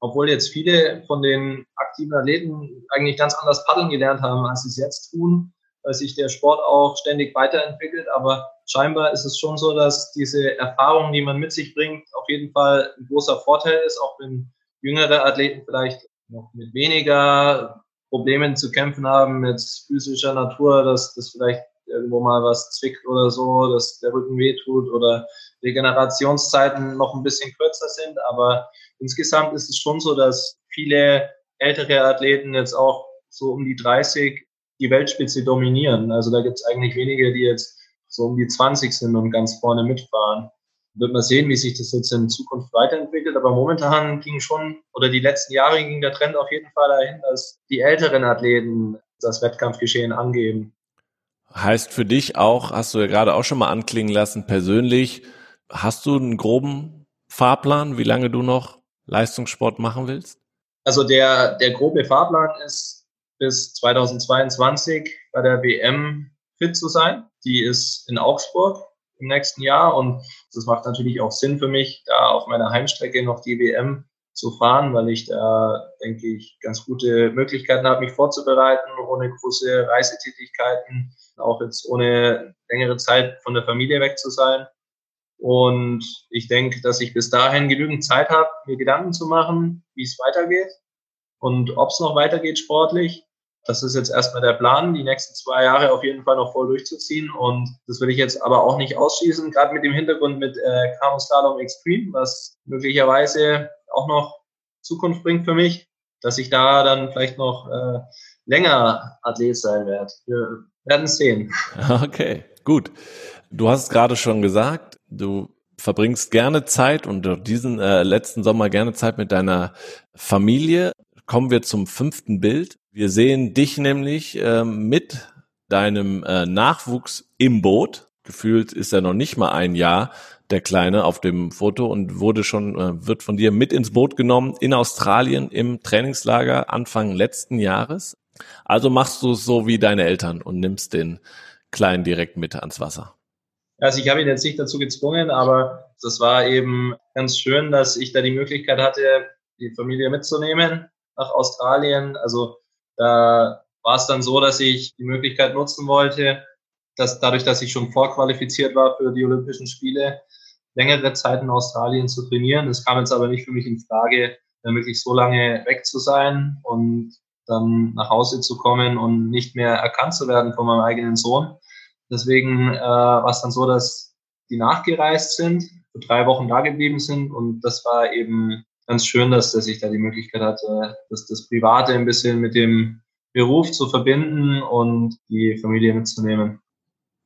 Obwohl jetzt viele von den aktiven Athleten eigentlich ganz anders paddeln gelernt haben, als sie es jetzt tun, weil sich der Sport auch ständig weiterentwickelt. Aber scheinbar ist es schon so, dass diese Erfahrung, die man mit sich bringt, auf jeden Fall ein großer Vorteil ist, auch wenn jüngere Athleten vielleicht noch mit weniger Problemen zu kämpfen haben mit physischer Natur, dass das vielleicht irgendwo mal was zwickt oder so, dass der Rücken wehtut oder Regenerationszeiten noch ein bisschen kürzer sind. Aber insgesamt ist es schon so, dass viele ältere Athleten jetzt auch so um die 30 die Weltspitze dominieren. Also da gibt es eigentlich wenige, die jetzt so um die 20 sind und ganz vorne mitfahren wird man sehen, wie sich das jetzt in Zukunft weiterentwickelt. Aber momentan ging schon, oder die letzten Jahre ging der Trend auf jeden Fall dahin, dass die älteren Athleten das Wettkampfgeschehen angeben. Heißt für dich auch, hast du ja gerade auch schon mal anklingen lassen, persönlich, hast du einen groben Fahrplan, wie lange du noch Leistungssport machen willst? Also der, der grobe Fahrplan ist bis 2022 bei der WM fit zu sein. Die ist in Augsburg im nächsten Jahr und das macht natürlich auch Sinn für mich, da auf meiner Heimstrecke noch die WM zu fahren, weil ich da, denke ich, ganz gute Möglichkeiten habe, mich vorzubereiten, ohne große Reisetätigkeiten, auch jetzt ohne längere Zeit von der Familie weg zu sein. Und ich denke, dass ich bis dahin genügend Zeit habe, mir Gedanken zu machen, wie es weitergeht und ob es noch weitergeht sportlich. Das ist jetzt erstmal der Plan, die nächsten zwei Jahre auf jeden Fall noch voll durchzuziehen. Und das will ich jetzt aber auch nicht ausschließen, gerade mit dem Hintergrund mit äh, Camo Slalom Extreme, was möglicherweise auch noch Zukunft bringt für mich, dass ich da dann vielleicht noch äh, länger Athlet sein werde. Wir werden sehen. [LAUGHS] Okay, gut. Du hast es gerade schon gesagt, du verbringst gerne Zeit und diesen äh, letzten Sommer gerne Zeit mit deiner Familie. Kommen wir zum fünften Bild. Wir sehen dich nämlich äh, mit deinem äh, Nachwuchs im Boot. Gefühlt ist er noch nicht mal ein Jahr der Kleine auf dem Foto und wurde schon, äh, wird von dir mit ins Boot genommen in Australien im Trainingslager Anfang letzten Jahres. Also machst du es so wie deine Eltern und nimmst den Kleinen direkt mit ans Wasser. Also ich habe ihn jetzt nicht dazu gezwungen, aber das war eben ganz schön, dass ich da die Möglichkeit hatte, die Familie mitzunehmen nach Australien. Also da war es dann so, dass ich die Möglichkeit nutzen wollte, dass dadurch, dass ich schon vorqualifiziert war für die Olympischen Spiele, längere Zeit in Australien zu trainieren. Es kam jetzt aber nicht für mich in Frage, dann wirklich so lange weg zu sein und dann nach Hause zu kommen und nicht mehr erkannt zu werden von meinem eigenen Sohn. Deswegen äh, war es dann so, dass die nachgereist sind, für drei Wochen da geblieben sind und das war eben ganz schön, dass, dass ich da die Möglichkeit hatte, dass das Private ein bisschen mit dem Beruf zu verbinden und die Familie mitzunehmen.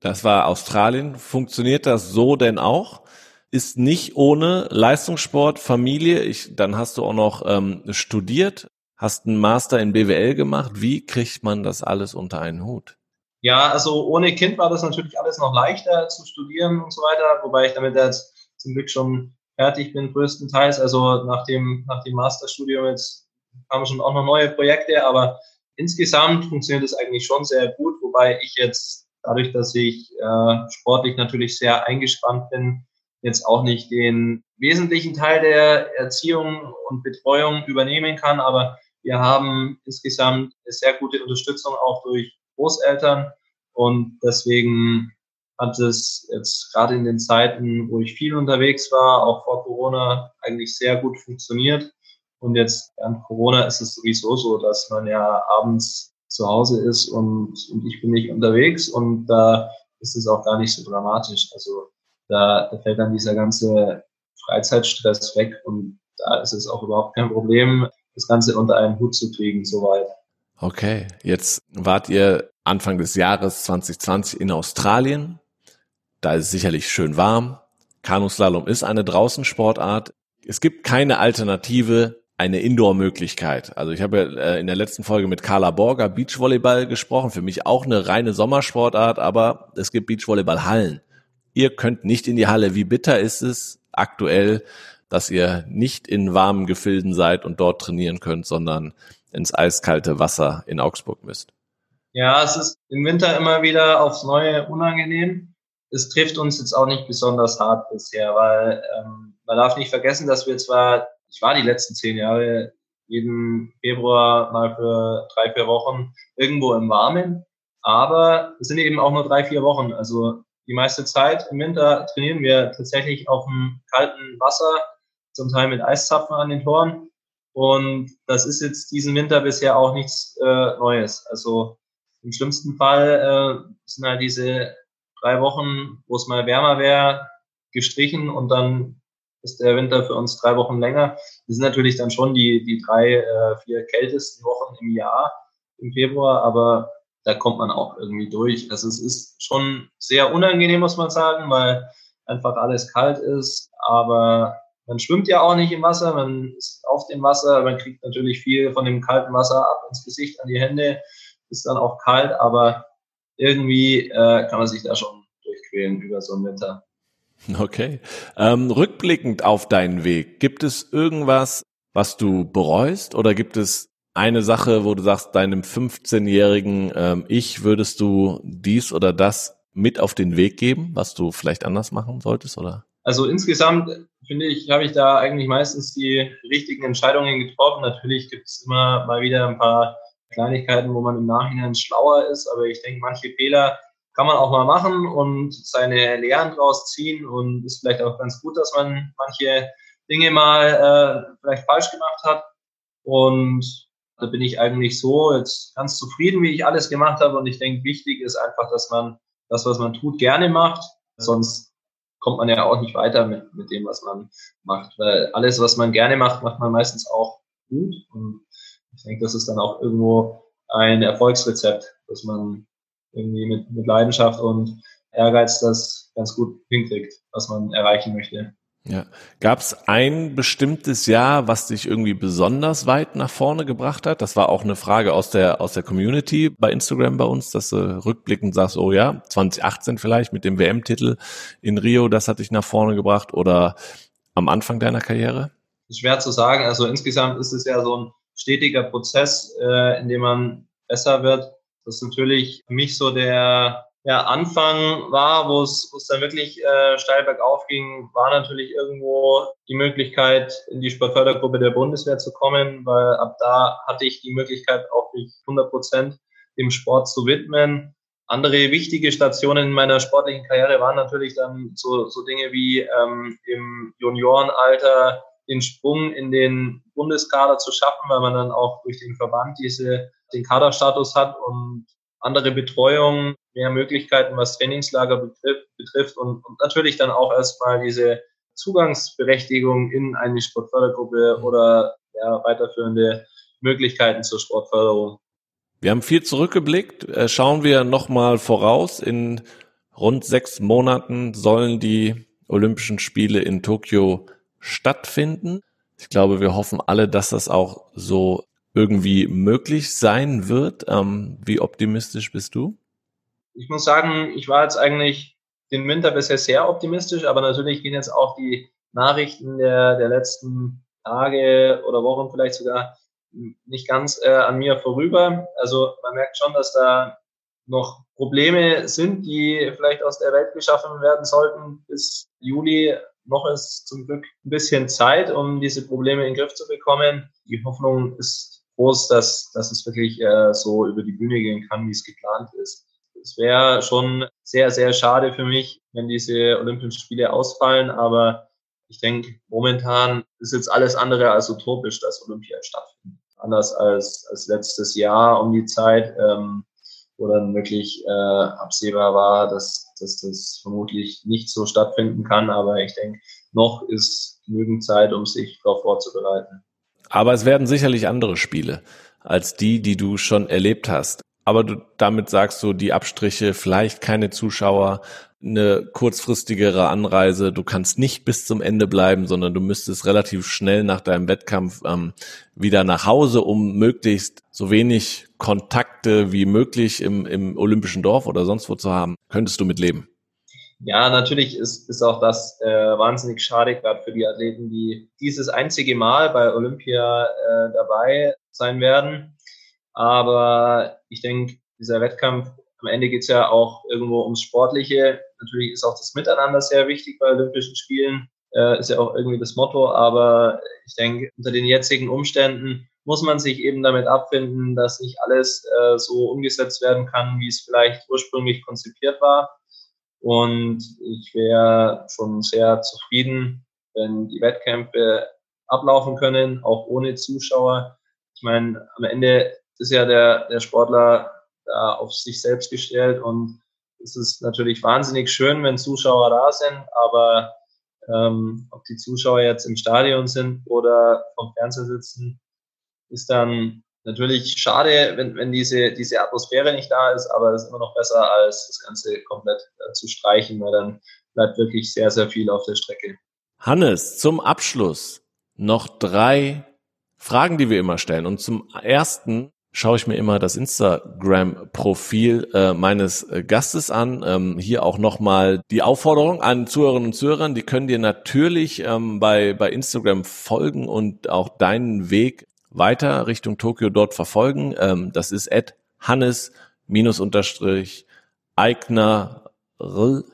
Das war Australien. Funktioniert das so denn auch? Ist nicht ohne Leistungssport, Familie. Ich, dann hast du auch noch ähm, studiert, hast einen Master in BWL gemacht. Wie kriegt man das alles unter einen Hut? Ja, also ohne Kind war das natürlich alles noch leichter zu studieren und so weiter, wobei ich damit jetzt zum Glück schon fertig bin, größtenteils. Also nach dem, nach dem Masterstudium jetzt kamen schon auch noch neue Projekte, aber insgesamt funktioniert es eigentlich schon sehr gut, wobei ich jetzt dadurch, dass ich äh, sportlich natürlich sehr eingespannt bin, jetzt auch nicht den wesentlichen Teil der Erziehung und Betreuung übernehmen kann, aber wir haben insgesamt eine sehr gute Unterstützung auch durch Großeltern. Und deswegen hat es jetzt gerade in den Zeiten, wo ich viel unterwegs war, auch vor Corona, eigentlich sehr gut funktioniert. Und jetzt während Corona ist es sowieso so, dass man ja abends zu Hause ist und, und ich bin nicht unterwegs und da ist es auch gar nicht so dramatisch. Also da, da fällt dann dieser ganze Freizeitstress weg und da ist es auch überhaupt kein Problem, das Ganze unter einen Hut zu kriegen, soweit. Okay, jetzt wart ihr Anfang des Jahres 2020 in Australien. Da ist es sicherlich schön warm. Kanuslalom ist eine Draußensportart. Es gibt keine Alternative, eine Indoor-Möglichkeit. Also ich habe äh, in der letzten Folge mit Carla Borger Beachvolleyball gesprochen. Für mich auch eine reine Sommersportart, aber es gibt Beachvolleyball-Hallen. Ihr könnt nicht in die Halle. Wie bitter ist es aktuell, dass ihr nicht in warmen Gefilden seid und dort trainieren könnt, sondern ins eiskalte Wasser in Augsburg müsst? Ja, es ist im Winter immer wieder aufs Neue unangenehm. Es trifft uns jetzt auch nicht besonders hart bisher, weil ähm, man darf nicht vergessen, dass wir zwar, ich war die letzten zehn Jahre jeden Februar mal für drei, vier Wochen irgendwo im Warmen, aber es sind eben auch nur drei, vier Wochen. Also die meiste Zeit im Winter trainieren wir tatsächlich auf dem kalten Wasser, zum Teil mit Eiszapfen an den Toren. Und das ist jetzt diesen Winter bisher auch nichts äh, Neues. Also im schlimmsten Fall äh, sind halt diese drei Wochen, wo es mal wärmer wäre, gestrichen und dann ist der Winter für uns drei Wochen länger. Das sind natürlich dann schon die, die drei, äh, vier kältesten Wochen im Jahr im Februar, aber da kommt man auch irgendwie durch. Also es ist schon sehr unangenehm, muss man sagen, weil einfach alles kalt ist, aber man schwimmt ja auch nicht im Wasser, man ist auf dem Wasser, man kriegt natürlich viel von dem kalten Wasser ab ins Gesicht, an die Hände, ist dann auch kalt, aber irgendwie äh, kann man sich da schon durchquälen über so einen Winter. Okay. Ähm, rückblickend auf deinen Weg, gibt es irgendwas, was du bereust? Oder gibt es eine Sache, wo du sagst, deinem 15-jährigen ähm, Ich würdest du dies oder das mit auf den Weg geben, was du vielleicht anders machen solltest, oder? Also insgesamt finde ich, habe ich da eigentlich meistens die richtigen Entscheidungen getroffen. Natürlich gibt es immer mal wieder ein paar Kleinigkeiten, wo man im Nachhinein schlauer ist, aber ich denke, manche Fehler kann man auch mal machen und seine Lehren draus ziehen und ist vielleicht auch ganz gut, dass man manche Dinge mal äh, vielleicht falsch gemacht hat. Und da bin ich eigentlich so jetzt ganz zufrieden, wie ich alles gemacht habe. Und ich denke, wichtig ist einfach, dass man das, was man tut, gerne macht. Sonst kommt man ja auch nicht weiter mit, mit dem, was man macht. Weil alles, was man gerne macht, macht man meistens auch gut. Und ich denke, das ist dann auch irgendwo ein Erfolgsrezept, dass man irgendwie mit, mit Leidenschaft und Ehrgeiz das ganz gut hinkriegt, was man erreichen möchte. Ja. Gab es ein bestimmtes Jahr, was dich irgendwie besonders weit nach vorne gebracht hat? Das war auch eine Frage aus der aus der Community bei Instagram bei uns, dass du rückblickend sagst, oh ja, 2018 vielleicht mit dem WM-Titel in Rio, das hat dich nach vorne gebracht oder am Anfang deiner Karriere? Schwer zu sagen. Also insgesamt ist es ja so ein stetiger Prozess, äh, in dem man besser wird. Das ist natürlich für mich so der ja, Anfang war, wo es, dann wirklich äh, steil bergauf ging, war natürlich irgendwo die Möglichkeit, in die Sportfördergruppe der Bundeswehr zu kommen, weil ab da hatte ich die Möglichkeit, auch mich 100 Prozent dem Sport zu widmen. Andere wichtige Stationen in meiner sportlichen Karriere waren natürlich dann so, so Dinge wie ähm, im Juniorenalter den Sprung in den Bundeskader zu schaffen, weil man dann auch durch den Verband diese, den Kaderstatus hat und andere Betreuung, mehr Möglichkeiten, was Trainingslager betrifft, betrifft und, und natürlich dann auch erstmal diese Zugangsberechtigung in eine Sportfördergruppe oder ja, weiterführende Möglichkeiten zur Sportförderung. Wir haben viel zurückgeblickt. Äh, schauen wir nochmal voraus. In rund sechs Monaten sollen die Olympischen Spiele in Tokio stattfinden. Ich glaube, wir hoffen alle, dass das auch so irgendwie möglich sein wird. Ähm, wie optimistisch bist du? Ich muss sagen, ich war jetzt eigentlich den Winter bisher sehr optimistisch, aber natürlich gehen jetzt auch die Nachrichten der, der letzten Tage oder Wochen vielleicht sogar nicht ganz äh, an mir vorüber. Also man merkt schon, dass da noch Probleme sind, die vielleicht aus der Welt geschaffen werden sollten bis Juli. Noch ist zum Glück ein bisschen Zeit, um diese Probleme in den Griff zu bekommen. Die Hoffnung ist groß, dass, dass es wirklich äh, so über die Bühne gehen kann, wie es geplant ist. Es wäre schon sehr, sehr schade für mich, wenn diese Olympischen Spiele ausfallen, aber ich denke, momentan ist jetzt alles andere als utopisch, dass Olympia stattfindet. Anders als, als letztes Jahr um die Zeit, ähm, wo dann wirklich äh, absehbar war, dass, dass das vermutlich nicht so stattfinden kann. Aber ich denke, noch ist genügend Zeit, um sich darauf vorzubereiten. Aber es werden sicherlich andere Spiele als die, die du schon erlebt hast. Aber du, damit sagst du, die Abstriche, vielleicht keine Zuschauer, eine kurzfristigere Anreise, du kannst nicht bis zum Ende bleiben, sondern du müsstest relativ schnell nach deinem Wettkampf ähm, wieder nach Hause, um möglichst so wenig Kontakte wie möglich im, im olympischen Dorf oder sonst wo zu haben. Könntest du mitleben? Ja, natürlich ist, ist auch das äh, wahnsinnig schade, gerade für die Athleten, die dieses einzige Mal bei Olympia äh, dabei sein werden. Aber ich denke, dieser Wettkampf, am Ende geht's ja auch irgendwo ums Sportliche. Natürlich ist auch das Miteinander sehr wichtig bei Olympischen Spielen, äh, ist ja auch irgendwie das Motto. Aber ich denke, unter den jetzigen Umständen muss man sich eben damit abfinden, dass nicht alles äh, so umgesetzt werden kann, wie es vielleicht ursprünglich konzipiert war. Und ich wäre schon sehr zufrieden, wenn die Wettkämpfe ablaufen können, auch ohne Zuschauer. Ich meine, am Ende ist ja der, der Sportler da auf sich selbst gestellt und es ist natürlich wahnsinnig schön, wenn Zuschauer da sind, aber ähm, ob die Zuschauer jetzt im Stadion sind oder vom Fernseher sitzen, ist dann natürlich schade, wenn, wenn diese, diese Atmosphäre nicht da ist, aber es ist immer noch besser, als das Ganze komplett äh, zu streichen, weil dann bleibt wirklich sehr, sehr viel auf der Strecke. Hannes, zum Abschluss noch drei Fragen, die wir immer stellen. Und zum ersten schaue ich mir immer das Instagram-Profil äh, meines äh, Gastes an. Ähm, hier auch nochmal die Aufforderung an Zuhörerinnen und Zuhörer, die können dir natürlich ähm, bei, bei Instagram folgen und auch deinen Weg weiter Richtung Tokio dort verfolgen. Ähm, das ist at Hannes minus unterstrich Eigner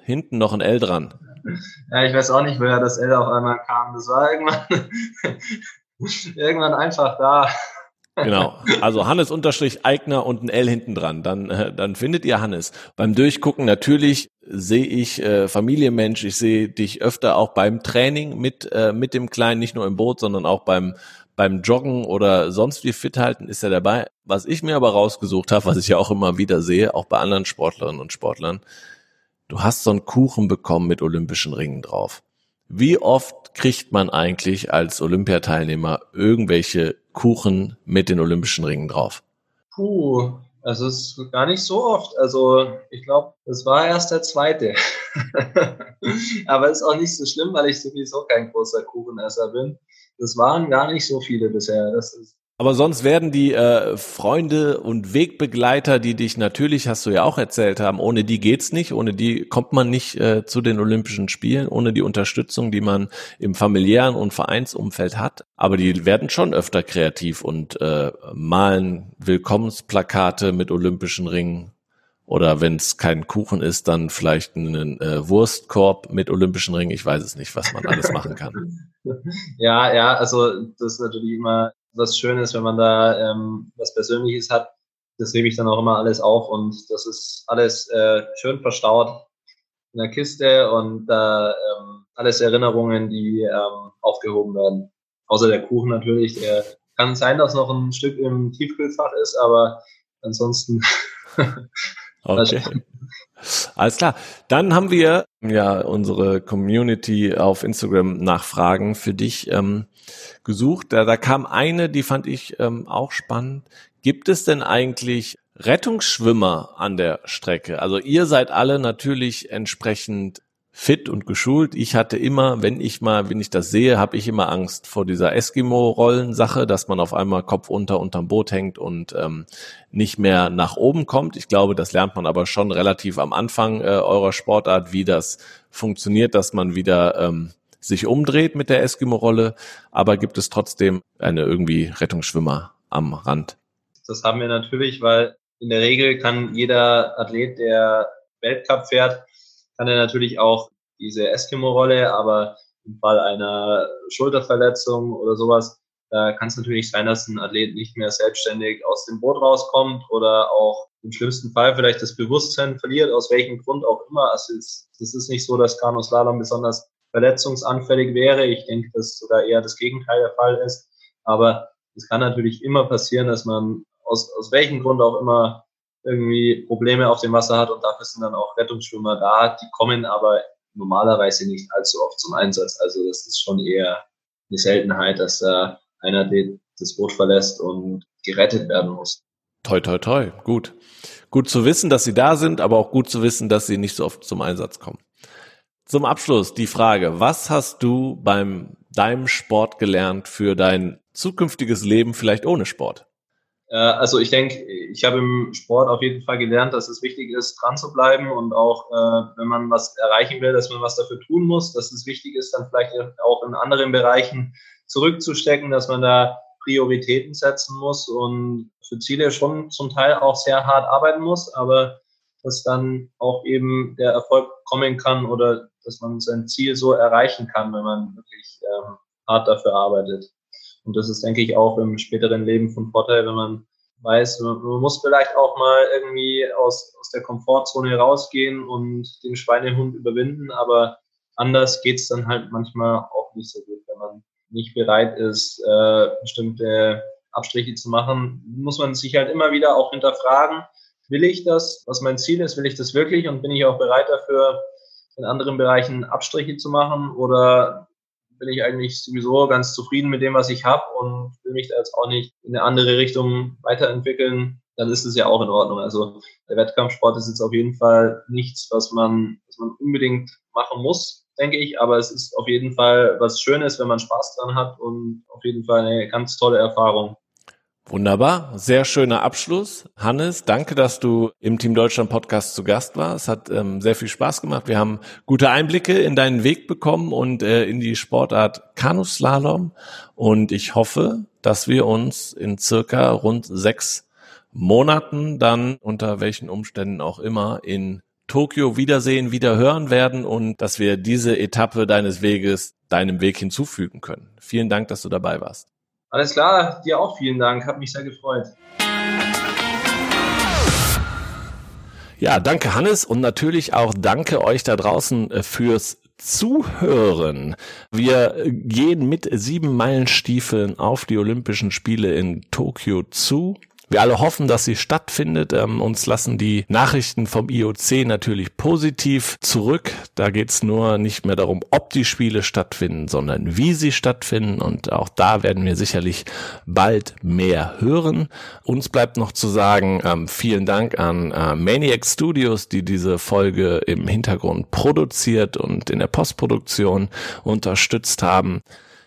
hinten noch ein L dran. Ja, ich weiß auch nicht, woher das L auf einmal kam. Das war irgendwann, [LAUGHS] irgendwann einfach da. Genau. Also Hannes unterstrich Eigner und ein L hinten dran. Dann, äh, dann findet ihr Hannes. Beim Durchgucken natürlich sehe ich äh, Familienmensch. Ich sehe dich öfter auch beim Training mit, äh, mit dem Kleinen, nicht nur im Boot, sondern auch beim, beim Joggen oder sonst wie fit halten ist er dabei. Was ich mir aber rausgesucht habe, was ich ja auch immer wieder sehe, auch bei anderen Sportlerinnen und Sportlern, du hast so einen Kuchen bekommen mit olympischen Ringen drauf. Wie oft kriegt man eigentlich als Olympiateilnehmer irgendwelche Kuchen mit den Olympischen Ringen drauf? Puh, also es ist gar nicht so oft. Also ich glaube, das war erst der zweite. [LAUGHS] Aber ist auch nicht so schlimm, weil ich sowieso kein großer Kuchenesser bin. Das waren gar nicht so viele bisher. Das ist aber sonst werden die äh, Freunde und Wegbegleiter, die dich natürlich, hast du ja auch erzählt haben, ohne die geht's nicht, ohne die kommt man nicht äh, zu den Olympischen Spielen, ohne die Unterstützung, die man im familiären und Vereinsumfeld hat. Aber die werden schon öfter kreativ und äh, malen Willkommensplakate mit Olympischen Ringen. Oder wenn es kein Kuchen ist, dann vielleicht einen äh, Wurstkorb mit Olympischen Ringen. Ich weiß es nicht, was man alles machen kann. [LAUGHS] Ja, ja, also das ist natürlich immer was Schönes, wenn man da ähm, was Persönliches hat. Das hebe ich dann auch immer alles auf und das ist alles äh, schön verstaut in der Kiste und äh, ähm, alles Erinnerungen, die ähm, aufgehoben werden. Außer der Kuchen natürlich. Der kann sein, dass noch ein Stück im Tiefkühlfach ist, aber ansonsten. [LAUGHS] okay. [LAUGHS] Alles klar. Dann haben wir ja unsere Community auf Instagram Nachfragen für dich ähm, gesucht. Da, da kam eine, die fand ich ähm, auch spannend. Gibt es denn eigentlich Rettungsschwimmer an der Strecke? Also ihr seid alle natürlich entsprechend fit und geschult. Ich hatte immer, wenn ich mal, wenn ich das sehe, habe ich immer Angst vor dieser Eskimo-Rollensache, dass man auf einmal Kopf unter unterm Boot hängt und ähm, nicht mehr nach oben kommt. Ich glaube, das lernt man aber schon relativ am Anfang äh, eurer Sportart, wie das funktioniert, dass man wieder ähm, sich umdreht mit der Eskimo-Rolle. Aber gibt es trotzdem eine irgendwie Rettungsschwimmer am Rand? Das haben wir natürlich, weil in der Regel kann jeder Athlet, der Weltcup fährt, kann er natürlich auch diese Eskimo-Rolle, aber im Fall einer Schulterverletzung oder sowas, da kann es natürlich sein, dass ein Athlet nicht mehr selbstständig aus dem Boot rauskommt oder auch im schlimmsten Fall vielleicht das Bewusstsein verliert, aus welchem Grund auch immer. Also es, es ist nicht so, dass Kanuslalom besonders verletzungsanfällig wäre. Ich denke, dass sogar eher das Gegenteil der Fall ist. Aber es kann natürlich immer passieren, dass man aus, aus welchem Grund auch immer irgendwie Probleme auf dem Wasser hat und dafür sind dann auch Rettungsschwimmer da. Die kommen aber normalerweise nicht allzu oft zum Einsatz. Also das ist schon eher eine Seltenheit, dass da einer das Boot verlässt und gerettet werden muss. Toi, toi, toi. Gut. Gut zu wissen, dass sie da sind, aber auch gut zu wissen, dass sie nicht so oft zum Einsatz kommen. Zum Abschluss die Frage, was hast du beim deinem Sport gelernt für dein zukünftiges Leben vielleicht ohne Sport? Äh, also ich denke, ich habe im Sport auf jeden Fall gelernt, dass es wichtig ist, dran zu bleiben und auch, äh, wenn man was erreichen will, dass man was dafür tun muss, dass es wichtig ist, dann vielleicht auch in anderen Bereichen zurückzustecken, dass man da Prioritäten setzen muss und für Ziele schon zum Teil auch sehr hart arbeiten muss, aber dass dann auch eben der Erfolg kommen kann oder dass man sein Ziel so erreichen kann, wenn man wirklich ähm, hart dafür arbeitet. Und das ist, denke ich, auch im späteren Leben von Vorteil, wenn man weiß, man, muss vielleicht auch mal irgendwie aus, aus der Komfortzone rausgehen und den Schweinehund überwinden, aber anders geht's dann halt manchmal auch nicht so gut. Wenn man nicht bereit ist, äh, bestimmte Abstriche zu machen, muss man sich halt immer wieder auch hinterfragen, will ich das, was mein Ziel ist, will ich das wirklich und bin ich auch bereit dafür, in anderen Bereichen Abstriche zu machen oder bin ich eigentlich sowieso ganz zufrieden mit dem, was ich habe und will mich da jetzt auch nicht in eine andere Richtung weiterentwickeln, dann ist es ja auch in Ordnung. Also der Wettkampfsport ist jetzt auf jeden Fall nichts, was man, was man unbedingt machen muss, denke ich, aber es ist auf jeden Fall was Schönes, wenn man Spaß dran hat und auf jeden Fall eine ganz tolle Erfahrung. Wunderbar, sehr schöner Abschluss. Hannes, danke, dass du im Team Deutschland Podcast zu Gast warst. Hat ähm, sehr viel Spaß gemacht. Wir haben gute Einblicke in deinen Weg bekommen und äh, in die Sportart Kanuslalom. Und ich hoffe, dass wir uns in circa rund sechs Monaten dann unter welchen Umständen auch immer in Tokio wiedersehen, wieder hören werden und dass wir diese Etappe deines Weges deinem Weg hinzufügen können. Vielen Dank, dass du dabei warst. Alles klar, dir auch vielen Dank, hat mich sehr gefreut. Ja, danke Hannes und natürlich auch danke euch da draußen äh, fürs Zuhören. Wir gehen mit sieben Meilenstiefeln auf die Olympischen Spiele in Tokio zu. Wir alle hoffen, dass sie stattfindet. Ähm, uns lassen die Nachrichten vom IOC natürlich positiv zurück. Da geht's nur nicht mehr darum, ob die Spiele stattfinden, sondern wie sie stattfinden. Und auch da werden wir sicherlich bald mehr hören. Uns bleibt noch zu sagen, ähm, vielen Dank an äh, Maniac Studios, die diese Folge im Hintergrund produziert und in der Postproduktion unterstützt haben.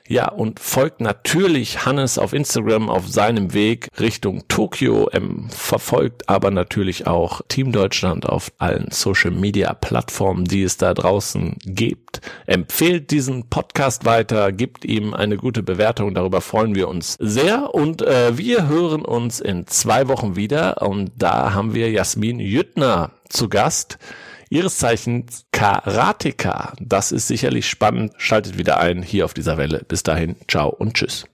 Ja, und folgt natürlich Hannes auf Instagram auf seinem Weg Richtung Tokio, ähm, verfolgt aber natürlich auch Team Deutschland auf allen Social Media Plattformen, die es da draußen gibt. Empfehlt diesen Podcast weiter, gibt ihm eine gute Bewertung, darüber freuen wir uns sehr. Und äh, wir hören uns in zwei Wochen wieder. Und da haben wir Jasmin Jüttner zu Gast ihres Zeichens Karateka. Das ist sicherlich spannend. Schaltet wieder ein hier auf dieser Welle. Bis dahin, ciao und tschüss.